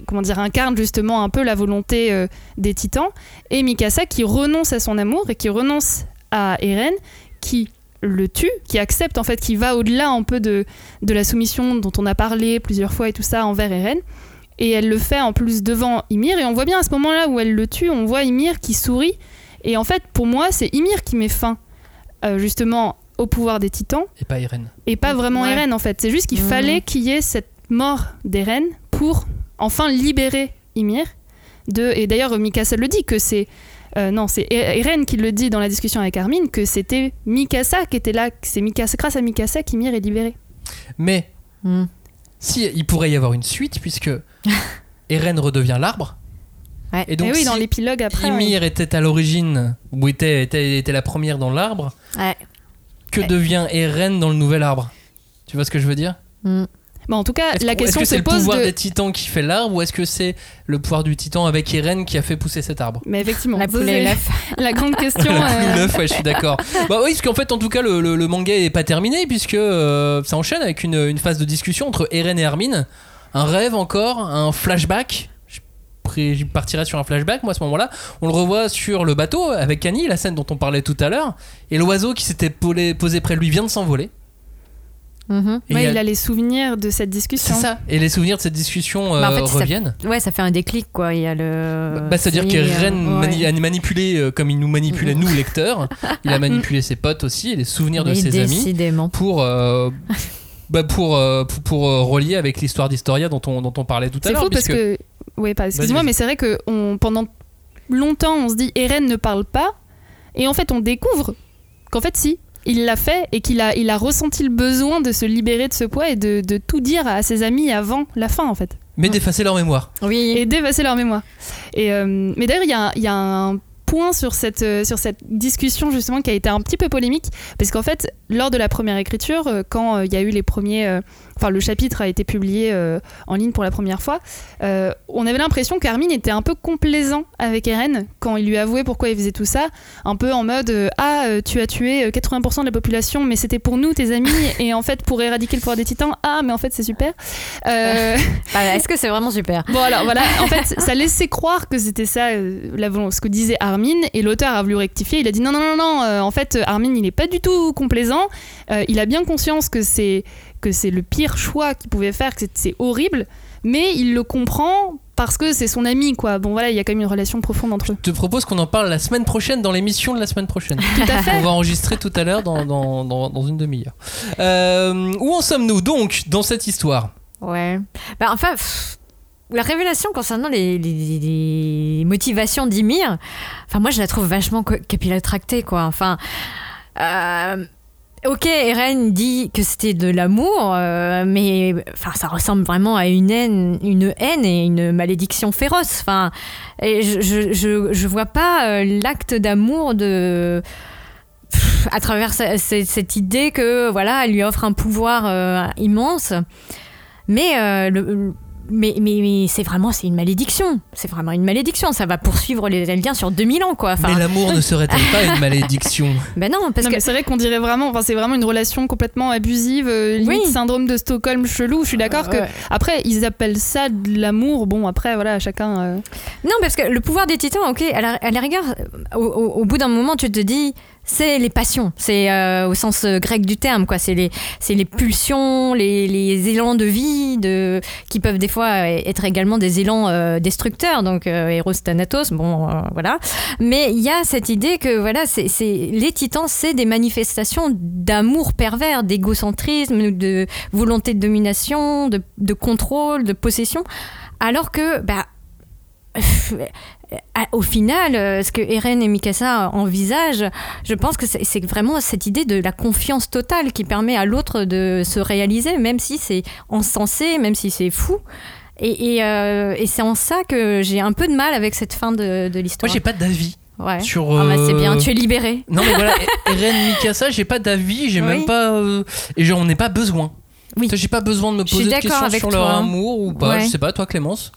comment dire, incarne justement un peu la volonté euh, des titans, et Mikasa qui renonce à son amour et qui renonce à Eren, qui le tue, qui accepte en fait, qui va au-delà un peu de, de la soumission dont on a parlé plusieurs fois et tout ça envers Eren. Et elle le fait en plus devant Ymir. Et on voit bien à ce moment-là où elle le tue, on voit Ymir qui sourit. Et en fait, pour moi, c'est Ymir qui met fin euh, justement au pouvoir des titans Et pas Eren. et pas vraiment Ouais. Eren en fait. C'est juste qu'il Mhm. fallait qu'il y ait cette mort d'Eren pour enfin libérer Ymir. De... Et d'ailleurs, Mikasa le dit que c'est. euh, non, c'est Eren qui le dit dans la discussion avec Armin que c'était Mikasa qui était là, c'est Mikasa, grâce à Mikasa qu'Ymir est libéré. Mais Hmm. si il pourrait y avoir une suite puisque Eren redevient l'arbre. Ouais. Et donc et oui, si dans l'épilogue après. ouais. Ymir était à l'origine ou était, était, était la première dans l'arbre, Ouais. Que Ouais. devient Eren dans le nouvel arbre Tu vois ce que je veux dire Mm. Bon, en tout cas, Est-ce la que- est-ce question que c'est le pouvoir de. des titans qui fait l'arbre ou est-ce que c'est le pouvoir du titan avec Eren qui a fait pousser cet arbre? Mais effectivement, La poule et l'œuf. la grande question. La euh, l'œuf, ouais, je suis d'accord. bah oui, parce qu'en fait, en tout cas, le, le- le manga est pas terminé puisque euh, ça enchaîne avec une, une phase de discussion entre Eren et Armin. Un rêve encore, un flashback. Je pré- je partirais sur un flashback, moi, à ce moment-là. On le revoit sur le bateau avec Annie, la scène dont on parlait tout à l'heure. Et l'oiseau qui s'était polé- posé près de lui vient de s'envoler. Mhm. Ouais, il a- il a les souvenirs de cette C'est discussion. ça. Et les souvenirs de cette discussion Bah, en euh, fait, ça- reviennent. Ouais, ça fait un déclic, quoi. Il y a le. Bah, C'est-à-dire c'est- qu'Eren ouais. mani- a manipulé euh, comme il nous manipulait nous lecteurs. Il a manipulé ses potes aussi et les souvenirs de ses amis Décidément. pour euh, bah, pour euh, pour, pour, euh, relier avec l'histoire d'Historia dont on dont on parlait tout à C'est l'heure. fou parce puisque- que. Oui, pas. Excuse-moi, mais c'est vrai que on, pendant longtemps, on se dit Eren ne parle pas. Et en fait, on découvre qu'en fait, si. Il l'a fait et qu'il a, il a ressenti le besoin de se libérer de ce poids et de, de tout dire à ses amis avant la fin, en fait. mais d'effacer leur mémoire. Oui. et d'effacer leur mémoire. Et, euh, mais d'ailleurs, il y, a y a un point sur cette, euh, sur cette discussion justement qui a été un petit peu polémique, parce qu'en fait, lors de la première écriture, euh, quand euh, il y a eu les premiers... Enfin, le chapitre a été publié euh, en ligne pour la première fois, euh, on avait l'impression qu'Armin était un peu complaisant avec Eren quand il lui avouait pourquoi il faisait tout ça, un peu en mode euh, Ah, tu as tué euh, 80% de la population, mais c'était pour nous, tes amis, et en fait, pour éradiquer le pouvoir des titans, ah, mais en fait, c'est super. Bah, Est-ce que c'est vraiment super? Bon alors voilà, en fait, ça laissait croire que c'était ça, ce que disait Armin, et l'auteur a voulu rectifier. Il a dit non non non non, en fait Armin il n'est pas du tout complaisant. Il a bien conscience que c'est que c'est le pire choix qu'il pouvait faire, que c'est- horrible, mais il le comprend parce que c'est son ami quoi. Bon voilà, il y a quand même une relation profonde entre eux. Je te propose qu'on en parle la semaine prochaine dans l'émission de la semaine prochaine. Tout à fait. On va enregistrer tout à l'heure dans, dans, dans, dans une demi-heure. Euh, où en sommes-nous donc dans cette histoire? Ouais. Bah, enfin, pff, la révélation concernant les, les- les motivations d'Ymir, enfin, moi, je la trouve vachement capillotractée, quoi. Enfin. euh, Ok, Eren dit que c'était de l'amour, euh, mais enfin, ça ressemble vraiment à une haine, une haine et une malédiction féroce. Enfin, je, je, je, vois pas euh, l'acte d'amour de à travers ce- ce- cette idée que voilà, elle lui offre un pouvoir euh, immense. Mais, mais, mais, mais c'est vraiment c'est une malédiction. C'est vraiment une malédiction. Ça va poursuivre les Eldiens sur 2000 ans, quoi. Enfin, Mais l'amour ne serait-elle pas une malédiction? Ben non, parce Non, que c'est vrai qu'on dirait vraiment, enfin c'est vraiment une relation complètement abusive, euh, limite Oui. syndrome de Stockholm chelou. Je suis d'accord que Ouais. après ils appellent ça de l'amour. Bon après voilà chacun. euh, Non, parce que le pouvoir des titans, ok, à la, à la rigueur, au, au- au bout d'un moment, tu te dis, c'est les passions, c'est euh, au sens euh, grec du terme, quoi. C'est les, les pulsions, les, élans de vie, de, qui peuvent des fois euh, être également des élans destructeurs, donc euh, Eros Thanatos, bon, voilà. Mais il y a cette idée que, voilà, c'est, les titans, c'est des manifestations d'amour pervers, d'égocentrisme, de volonté de domination, de, de contrôle, de possession, alors que, bah, au final, euh, ce que Eren et Mikasa envisagent, je pense que c'est vraiment cette idée de la confiance totale qui permet à l'autre de se réaliser, même si c'est encensé, même si c'est fou. Et, et, euh, et c'est en ça que j'ai un peu de mal avec cette fin de, de Moi, l'histoire. j'ai pas d'avis Ouais. sur. Ah bah, c'est euh, bien, tu es libéré. Non, mais voilà, Eren Mikasa, j'ai pas d'avis, j'ai Oui. même pas. euh, Et j'en ai pas besoin. Oui. J'ai pas besoin de me poser de questions avec sur leur amour ou pas. Ouais. Je sais pas, toi, Clémence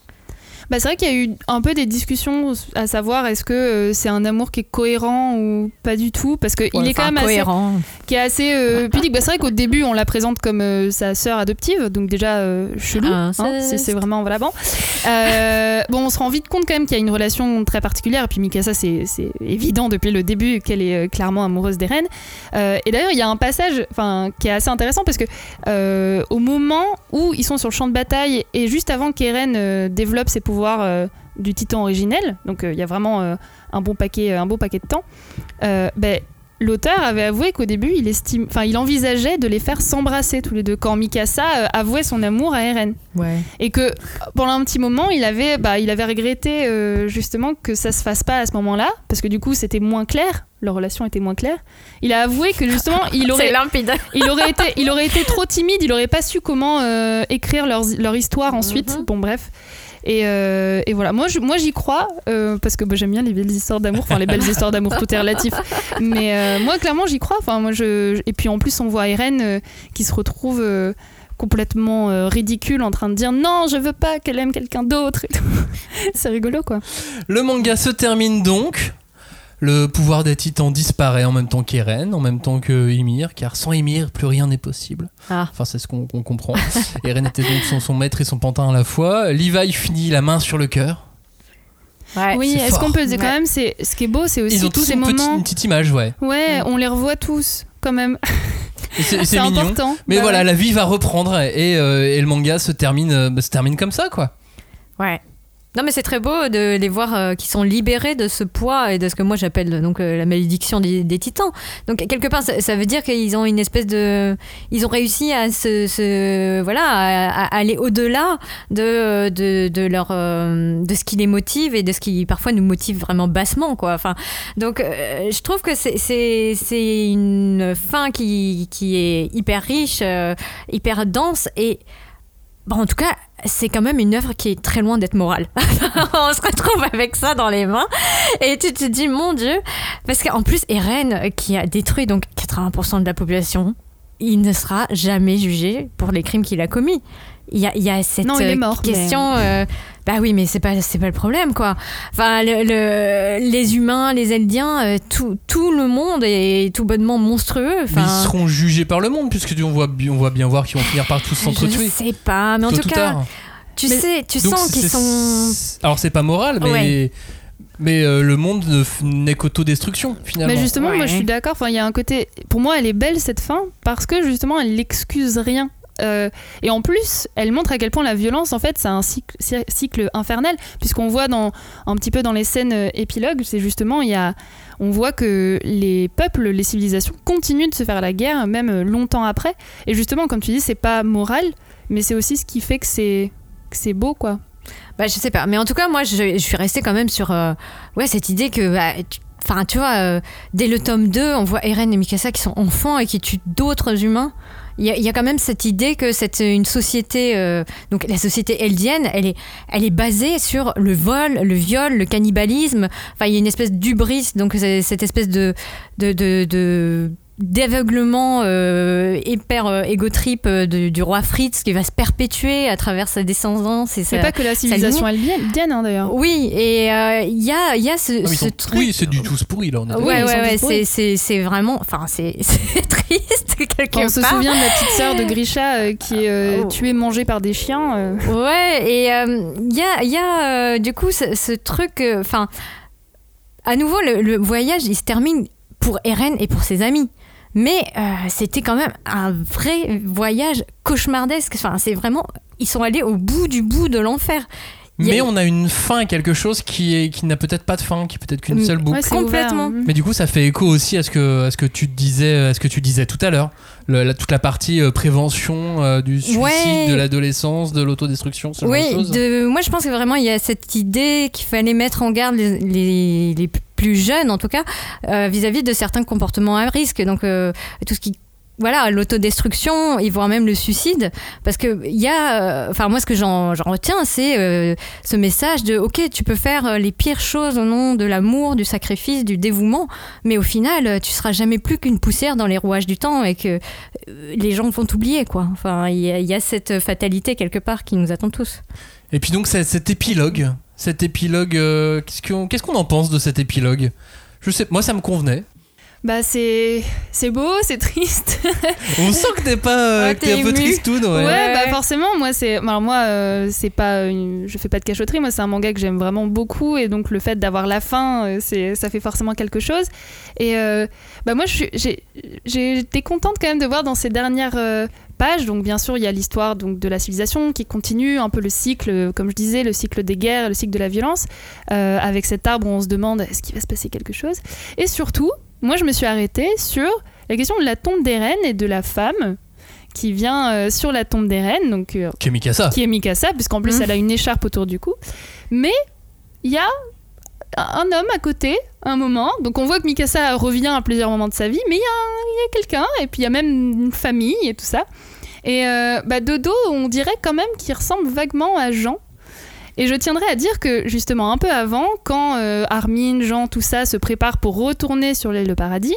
Bah, c'est vrai qu'il y a eu un peu des discussions à savoir est-ce que euh, c'est un amour qui est cohérent ou pas du tout parce que il Ouais, est quand même assez, cohérent. qui est assez euh, pudique. Bah, c'est vrai qu'au début on la présente comme euh, sa sœur adoptive donc déjà euh, chelou hein, Inceste. c'est vraiment voilà bon. Bon on se rend vite compte quand même qu'il y a une relation très particulière et puis Mikasa c'est c'est évident depuis le début qu'elle est clairement amoureuse d'Eren Euh, et d'ailleurs il y a un passage enfin qui est assez intéressant parce que au moment où ils sont sur le champ de bataille et juste avant qu'Eren développe ses pouvoirs euh, du titan originel, donc euh, il y a vraiment euh, un bon paquet, un beau paquet de temps. ben, L'auteur avait avoué qu'au début, il estime, enfin, il envisageait de les faire s'embrasser tous les deux quand Mikasa avouait son amour à Eren Ouais. et que pendant un petit moment, il avait, bah, il avait regretté euh, justement que ça se fasse pas à ce moment-là parce que du coup, c'était moins clair, leur relation était moins claire. Il a avoué que justement, il aurait, limpide. il aurait été, il aurait été trop timide, il aurait pas su comment euh, écrire leur, leur histoire ensuite. Bon bref. Et, euh, et voilà, moi, moi j'y crois euh, parce que bah, j'aime bien les belles histoires d'amour, enfin les belles histoires d'amour, tout est relatif. Mais euh, moi clairement j'y crois. Enfin moi je et puis en plus on voit Irène qui se retrouve complètement ridicule en train de dire non je veux pas qu'elle aime quelqu'un d'autre. C'est rigolo quoi. Le manga se termine donc. Le pouvoir des titans disparaît en même temps qu'Eren, en même temps que Ymir, car sans Ymir, plus rien n'est possible. Ah. Enfin, c'est ce qu'on comprend. Eren était donc son, son maître et son pantin à la fois. Levi finit la main sur le cœur. Ouais. oui, est-ce qu'on peut dire quand Ouais. même c'est ce qui est beau c'est aussi Ils ont tous tous ces une petite, moments. une petite image, ouais. Ouais, on les revoit tous quand même. C'est mignon. important. Mais Bah voilà, ouais. la vie va reprendre et, euh, et le manga se termine, euh, bah, se termine comme ça, quoi. Ouais. Non mais c'est très beau de les voir euh, qui sont libérés de ce poids et de ce que moi j'appelle donc euh, la malédiction des, titans. Donc quelque part ça, veut dire qu'ils ont une espèce de ils ont réussi à se, voilà à, aller au-delà de, de, leur euh, de ce qui les motive et de ce qui parfois nous motive vraiment bassement quoi. Enfin donc euh, je trouve que c'est une fin qui qui est hyper riche, euh, hyper dense et Bon, en tout cas, c'est quand même une œuvre qui est très loin d'être morale. On se retrouve avec ça dans les mains et tu te dis, mon Dieu, parce qu'en plus, Eren, qui a détruit donc 80% de la population, il ne sera jamais jugé pour les crimes qu'il a commis. Il y y a cette Non, il est euh, mort, mais- question. euh, bah oui, mais c'est pas, c'est pas le problème, quoi. Enfin, le- le- les humains, les Eldiens, euh, tout, tout le monde est tout bonnement monstrueux. Mais ils seront jugés par le monde, puisque on voit, on voit bien voir qu'ils vont finir par tous je s'entretuer. sais pas, mais en tout ou cas, tard. tu Mais- sais, tu sens qu'ils sont. Alors c'est pas moral, mais Ouais. mais euh, le monde n'est qu'autodestruction finalement. Mais justement, moi je suis d'accord. Enfin, il y a un côté. Pour moi, elle est belle cette fin parce que justement, elle n'excuse rien. Euh, et en plus, elle montre à quel point la violence, en fait, c'est un cycle, cy- cycle infernal, puisqu'on voit dans un petit peu dans les scènes euh, épilogues, c'est justement il y a, on voit que les peuples, les civilisations continuent de se faire la guerre, même euh, longtemps après. Et justement, comme tu dis, c'est pas moral, mais c'est aussi ce qui fait que c'est c'est beau, quoi. Bah, je sais pas. Mais en tout cas, moi, je, suis restée quand même sur ouais, cette idée que. bah, Enfin, tu vois, dès le tome 2, on voit Eren et Mikasa qui sont enfants et qui tuent d'autres humains. Il y, a, quand même cette idée que c'est une société, euh, donc la société eldienne, elle est, elle est basée sur le vol, le viol, le cannibalisme. Enfin, il y a une espèce d'ubris, donc cette espèce de- d'aveuglement euh, hyper euh, égotrip euh, de- du roi Fritz qui va se perpétuer à travers sa descendance et C'est sa- pas que la civilisation eldienne, hein, d'ailleurs. oui, et euh, il y, a, il y a ce, Ah, ce sont- truc. Oui, c'est du tout pourri là. On est Ouais, ouais, ouais, c'est, c'est, c'est vraiment. Enfin, c'est, triste, quelque On se souvient de la petite sœur de Grisha euh, qui est euh, Oh. tuée, mangée par des chiens. euh. Ouais, et euh, il y a, il y a euh, du coup ce, ce truc. euh, Enfin, à nouveau, le, le voyage, il se termine pour Eren et pour ses amis. Mais euh, c'était quand même un vrai voyage cauchemardesque. Enfin, c'est vraiment. Ils sont allés au bout du bout de l'enfer. Il y a- Mais on a une fin à quelque chose qui est qui n'a peut-être pas de fin, qui est peut-être qu'une Mm. seule boucle. Ouais, Complètement. ouvert, hein. Mais du coup, ça fait écho aussi à ce que, à ce que tu disais, à ce que tu disais tout à l'heure, Le- la- toute la partie euh, prévention euh, du suicide, Ouais. de l'adolescence, de l'autodestruction, ce genre de Oui, choses. de, moi je pense que vraiment il y a cette idée qu'il fallait mettre en garde les, les, les plus jeunes en tout cas euh, vis-à-vis de certains comportements à risque. Donc euh, tout ce qui voilà l'autodestruction et voire même le suicide. Parce que il y a euh, enfin moi ce que j'en retiens c'est ce message de ok tu peux faire les pires choses au nom de l'amour du sacrifice du dévouement mais au final tu seras jamais plus qu'une poussière dans les rouages du temps et que les gens vont t'oublier quoi. Enfin il y, y a cette fatalité quelque part qui nous attend tous. Et puis donc cet épilogue, cet épilogue, euh, qu'est-ce qu'on qu'est-ce qu'on en pense de cet épilogue? Je sais, moi ça me convenait. Bah c'est c'est beau, c'est triste. On sent que t'es pas, euh, Ouais, que t'es un peu ouais. Ouais, Ouais. bah forcément, moi c'est alors moi euh, c'est pas une- je fais pas de cachotterie, moi c'est un manga que j'aime vraiment beaucoup et donc le fait d'avoir la fin, euh, c'est ça fait forcément quelque chose. Et euh, bah moi je suis- j'ai j'ai été contente quand même de voir dans ces dernières euh, pages donc bien sûr il y a l'histoire donc de la civilisation qui continue un peu le cycle comme je disais le cycle des guerres, le cycle de la violence euh, avec cet arbre où on se demande est-ce qu'il va se passer quelque chose? Et surtout moi je me suis arrêtée sur la question de la tombe des reines et de la femme qui vient euh, sur la tombe des reines, donc euh, Que Mikasa. qui est Mikasa, puisqu'en plus Mhm. elle a une écharpe autour du cou. Mais il y a un homme à côté, un moment. Donc on voit que Mikasa revient à plusieurs moments de sa vie, mais il y a, a quelqu'un, et puis il y a même une famille et tout ça. Et euh, bah, Dodo, on dirait quand même qu'il ressemble vaguement à Jean. Et je tiendrais à dire que justement un peu avant, quand euh, Armin, Jean, tout ça se prépare pour retourner sur l'île de paradis,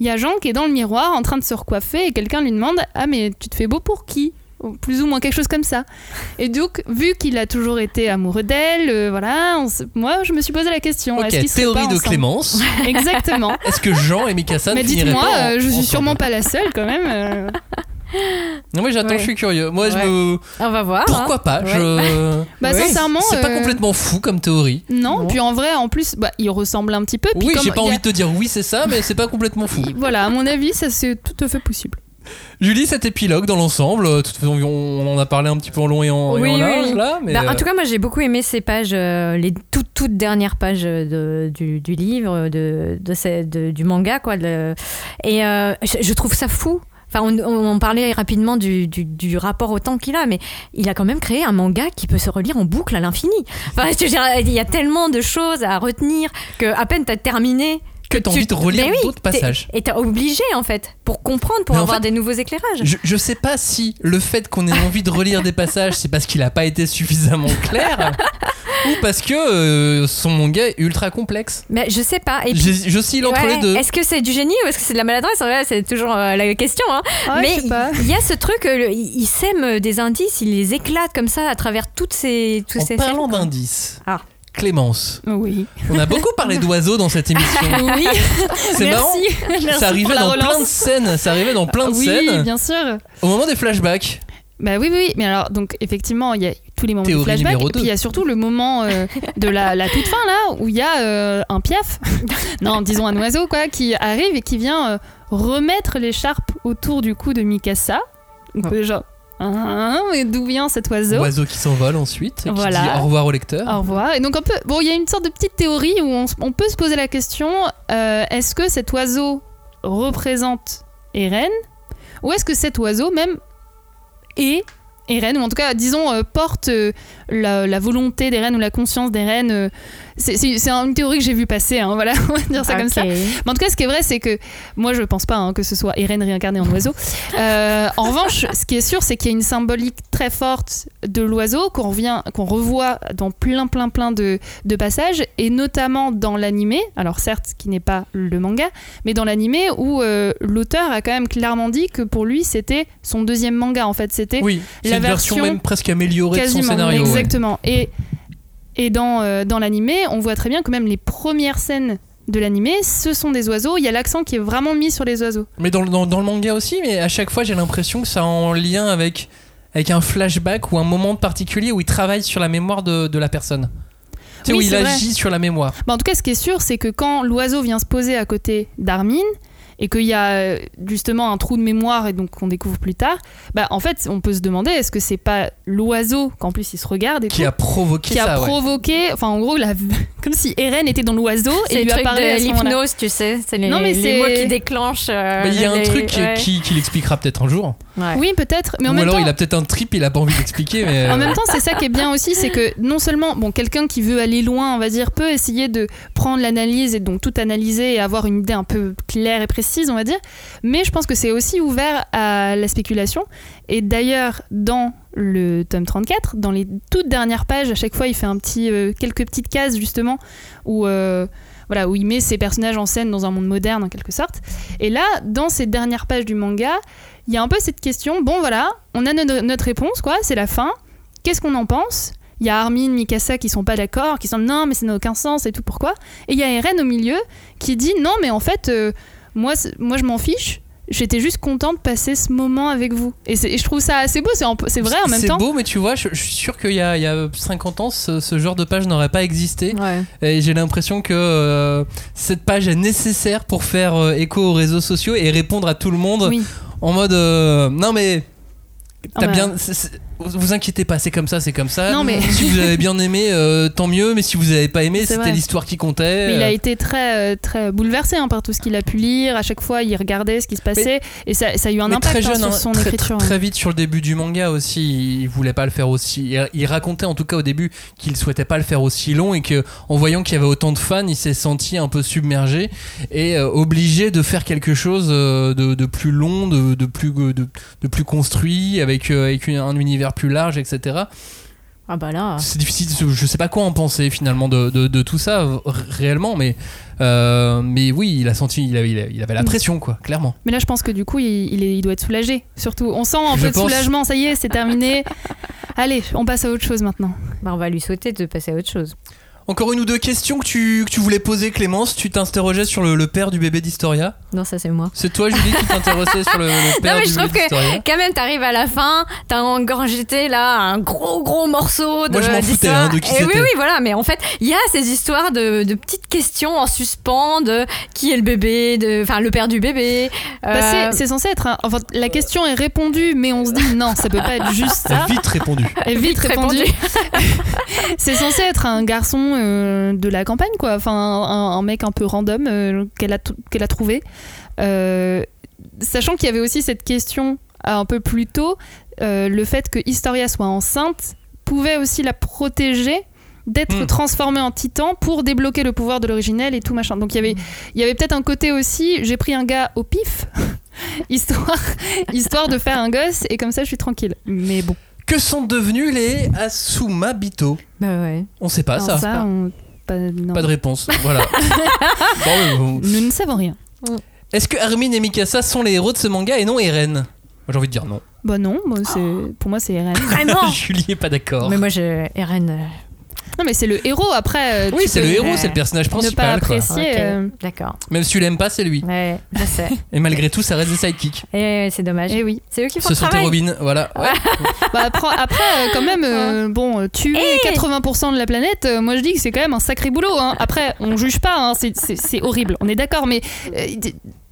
il y a Jean qui est dans le miroir en train de se recoiffer et quelqu'un lui demande Ah mais tu te fais beau pour qui? Plus ou moins quelque chose comme ça. Et donc, vu qu'il a toujours été amoureux d'elle, euh, voilà, on moi je me suis posé la question. Ok, est-ce théorie pas de ensemble Clémence. Exactement. Est-ce que Jean et Mikasa Mais ne finiraient dites-moi, pas en- euh, je suis ensemble sûrement pas la seule quand même. euh. Non mais j'attends, Ouais. je suis curieux. Moi je Ouais. me... on va voir Pourquoi hein. pas Ouais. je... Bah Ouais. sincèrement, C'est pas euh, complètement fou comme théorie. Non, Non. puis en vrai, en plus, bah, il ressemble un petit peu. puis Oui, comme j'ai pas il y a- envie de te dire oui c'est ça, mais c'est pas complètement fou. Voilà, à mon avis, ça c'est tout à fait possible. Julie, cet épilogue dans l'ensemble, euh, on en a parlé un petit peu en long et en, et Oui, en oui, large oui. là. Mais Bah, En tout cas, moi j'ai beaucoup aimé ces pages, euh, les toutes, toutes dernières pages de- du, du livre, de, de ces- de- du manga. Quoi, et euh, je, je trouve ça fou. Enfin, on, parlait rapidement du, du- du rapport au temps qu'il a, mais il a quand même créé un manga qui peut se relire en boucle à l'infini. Enfin, il y a tellement de choses à retenir que à peine t'as terminé. Que t'as tu- envie de relire oui, d'autres passages. Et t'es obligé en fait pour comprendre, pour Mais en avoir fait, des nouveaux éclairages. je, je sais pas si le fait qu'on ait envie de relire des passages, c'est parce qu'il a pas été suffisamment clair, ou parce que euh, son manga est ultra complexe. Mais je sais pas. Et puis, J'ai- J'oscille entre Ouais, les deux. Est-ce que c'est du génie ou est-ce que c'est de la maladresse? En vrai, C'est toujours euh, la question. hein. Ah, Mais je il y a ce truc, euh, le- il sème des indices, il les éclate comme ça à travers toutes ces, tous En ces parlant d'indices, Ah. Clémence, Oui. on a beaucoup parlé d'oiseaux dans cette émission. Oui. C'est marrant. Merci. Ça arrivait dans plein de scènes. Ça arrivait dans plein de oui, scènes. bien sûr. Au moment des flashbacks. Bah oui, oui, oui. Mais alors, donc, effectivement, il y a tous les moments Théorie de flashback. Et puis, il y a surtout le moment euh, de la, la toute fin, là, où il y a euh, un piaf. non, disons un oiseau, quoi, qui arrive et qui vient euh, remettre l'écharpe autour du cou de Mikasa. Donc, Oh. genre, ah, d'où vient cet oiseau Oiseau qui s'envole ensuite. Qui Voilà. dit au revoir au lecteur. Au revoir. Et donc, un peu, bon, il y a une sorte de petite théorie où on, on peut se poser la question euh, est-ce que cet oiseau représente Eren Ou est-ce que cet oiseau, même, est Eren Ou en tout cas, disons, euh, porte euh, la, la volonté d'Eren ou la conscience d'Eren euh, C'est une théorie que j'ai vue passer, hein, voilà, on va dire ça comme ça. Mais en tout cas, ce qui est vrai, c'est que moi, je pense pas hein, que ce soit Eren réincarné en oiseau. Euh, en revanche, ce qui est sûr, c'est qu'il y a une symbolique très forte de l'oiseau qu'on revient, qu'on revoit dans plein, plein, plein de, de passages, et notamment dans l'animé. Alors certes, qui n'est pas le manga, mais dans l'animé où euh, l'auteur a quand même clairement dit que pour lui, c'était son deuxième manga. En fait, c'était Oui, c'est la une version, même presque améliorée de son scénario. ouais. exactement. Et, et dans, euh, dans l'animé, on voit très bien que même les premières scènes de l'animé, ce sont des oiseaux. Il y a l'accent qui est vraiment mis sur les oiseaux. Mais dans, le- dans, dans le manga aussi, mais à chaque fois j'ai l'impression que ça a en lien avec, avec un flashback ou un moment particulier où il travaille sur la mémoire de, de la personne. Tu sais, Oui, où il vrai. agit sur la mémoire. Bah, en tout cas, ce qui est sûr, c'est que quand l'oiseau vient se poser à côté d'Armin, et qu'il y a euh, justement un trou de mémoire et donc qu'on découvre plus tard, bah en fait on peut se demander est-ce que c'est pas l'oiseau qu'en plus il se regarde et Qui tout, a provoqué qui a ça, provoqué, enfin en gros la, comme si Eren était dans l'oiseau C'est et lui a parlé l'hypnose, tu sais. C'est les, Non, mais les c'est- mots qui déclenchent. euh, Mais il y a un les- truc ouais. qui, qui l'expliquera peut-être un jour. Ouais. Oui peut-être, mais en Ou même alors temps, il a peut-être un trip, il a pas envie d'expliquer. Mais En euh, même temps, c'est ça qui est bien aussi, c'est que non seulement, bon, quelqu'un qui veut aller loin, on va dire, peut essayer de prendre l'analyse et donc tout analyser et avoir une idée un peu claire et précise, on va dire, mais je pense que c'est aussi ouvert à la spéculation. Et d'ailleurs, dans le tome 34, dans les toutes dernières pages, à chaque fois, il fait un petit, euh, quelques petites cases justement où. euh, voilà, où il met ses personnages en scène dans un monde moderne en quelque sorte. Et là, dans ces dernières pages du manga, il y a un peu cette question, bon voilà, on a no- notre réponse, quoi, c'est la fin, qu'est-ce qu'on en pense? Il y a Armin, Mikasa qui sont pas d'accord, qui sont non mais ça n'a aucun sens et tout, pourquoi? Et il y a Eren au milieu qui dit non mais en fait, euh, moi, c'est- moi je m'en fiche, j'étais juste content de passer ce moment avec vous. Et, c'est- et je trouve ça assez beau, c'est, c'est vrai en même c'est temps. beau, mais tu vois, je, je suis sûr qu'il y a, il y a 50 ans, ce, ce genre de page n'aurait pas existé. Ouais. Et j'ai l'impression que euh, cette page est nécessaire pour faire euh, écho aux réseaux sociaux et répondre à tout le monde Oui. En mode euh, non mais t'as Ah bah. bien vous inquiétez pas c'est comme ça c'est comme ça Non, mais- si vous avez bien aimé euh, tant mieux mais si vous avez pas aimé c'était l'histoire qui comptait Mais il a Euh, été très, euh, très bouleversé hein, par tout ce qu'il a pu lire. À chaque fois, il regardait ce qui se passait. et ça, ça a eu un mais impact très hein, sur hein, son très, écriture. très, très vite sur le début du manga aussi, il voulait pas le faire aussi. Il, racontait en tout cas au début qu'il souhaitait pas le faire aussi long et que en voyant qu'il y avait autant de fans, il s'est senti un peu submergé et euh, obligé de faire quelque chose de, de plus long, de, de plus de, de plus construit, avec euh, avec une- un univers plus large, etc. Ah bah là. C'est difficile, je sais pas quoi en penser finalement de, de, de tout ça réellement, mais euh, mais oui, il a senti, il avait, il avait- il avait la Mm. pression quoi, clairement. Mais là, je pense que du coup, il, il est- il doit être soulagé. Surtout, on sent un Je peu de pense. soulagement. Ça y est, c'est terminé. Allez, on passe à autre chose maintenant. Bah, on va lui souhaiter de passer à autre chose. Encore une ou deux questions que tu, que tu voulais poser, Clémence. Tu t'interrogeais sur le, le père du bébé d'Historia. Non, ça c'est moi. C'est toi, Julie, qui t'intéressais sur le, le père Non, mais du je bébé trouve que quand même, t'arrives à la fin, t'as engorgé là un gros gros morceau de Moi, je m'en foutais, hein, de qui Et oui, oui, voilà. Mais en fait, il y a ces histoires de, de petites questions en suspens de qui est le bébé, de, enfin le père du bébé. Bah, Euh, c'est- c'est censé être. un- Enfin, la question est répondue, mais on se dit non, ça peut pas être juste ça. Vite répondu. Et vite répondu. c'est censé être un garçon euh, de la campagne, quoi. Enfin, un, un mec un peu random euh, qu'elle a, qu'elle a trouvé. Euh, sachant qu'il y avait aussi cette question un peu plus tôt, le fait que Historia soit enceinte pouvait aussi la protéger d'être Hmm. transformée en titan pour débloquer le pouvoir de l'originel et tout machin. Donc il y avait, il y avait peut-être un côté aussi, j'ai pris un gars au pif, histoire, histoire de faire un gosse et comme ça je suis tranquille. Mais bon. Que sont devenus les Asuma Bito Bah ouais. On sait pas Alors ça. on- pas, non. Pas de réponse. Voilà. Bon, mais bon. Nous ne savons rien. Est-ce que Armin et Mikasa sont les héros de ce manga et non Eren j'ai envie de dire non. Bah non, moi, c'est, pour moi c'est Eren. Vraiment. Julie est pas d'accord. Mais moi, je Eren. Non mais c'est le héros après. euh, Oui, c'est le héros, c'est le personnage Ne pas principal. quoi. apprécier. ok, euh, D'accord. Même si tu l'aimes pas, c'est lui. Ouais, je sais. Et malgré tout, ça reste des sidekicks. Et c'est dommage. Eh oui. C'est eux qui font Ce le sont tes. Robin, voilà. Ouais. Bah, après, après, euh, quand même, euh, bon, tuer Eh 80% de la planète, euh, moi je dis que c'est quand même un sacré boulot. hein. Après, on juge pas, hein, c'est horrible, on est d'accord, mais.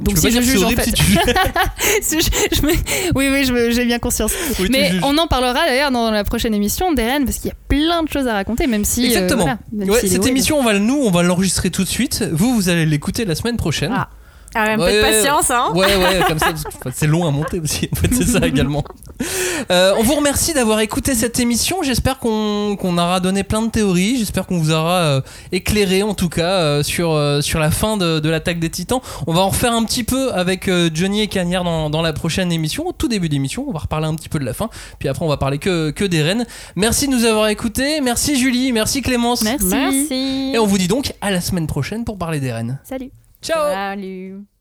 Donc si je juge en fait. si tu Si je- je me- Oui, oui, j'ai bien conscience. Oui, mais on en parlera d'ailleurs dans la prochaine émission d'Eren parce qu'il y a plein de choses à raconter, même si. euh, Exactement. voilà, même Ouais, s'il est cette émission, on va le nous, on va l'enregistrer tout de suite. Vous, vous allez l'écouter la semaine prochaine. Ah. Ah, un peu de patience, hein. Ouais, ouais, comme ça, parce que, enfin, c'est long à monter aussi. En fait, c'est ça également. Euh, on vous remercie d'avoir écouté cette émission. J'espère qu'on qu'on aura donné plein de théories. J'espère qu'on vous aura euh, éclairé, en tout cas, euh, sur, euh, sur la fin de, de l'attaque des titans. On va en refaire un petit peu avec euh, Johnny et Cagnard dans, dans la prochaine émission. Au tout début d'émission, on va reparler un petit peu de la fin. Puis après, on va parler que, que des reines. Merci de nous avoir écoutés. Merci Julie. Merci Clémence. Merci. Merci. Et on vous dit donc à la semaine prochaine pour parler des reines. Salut. Ciao Salut.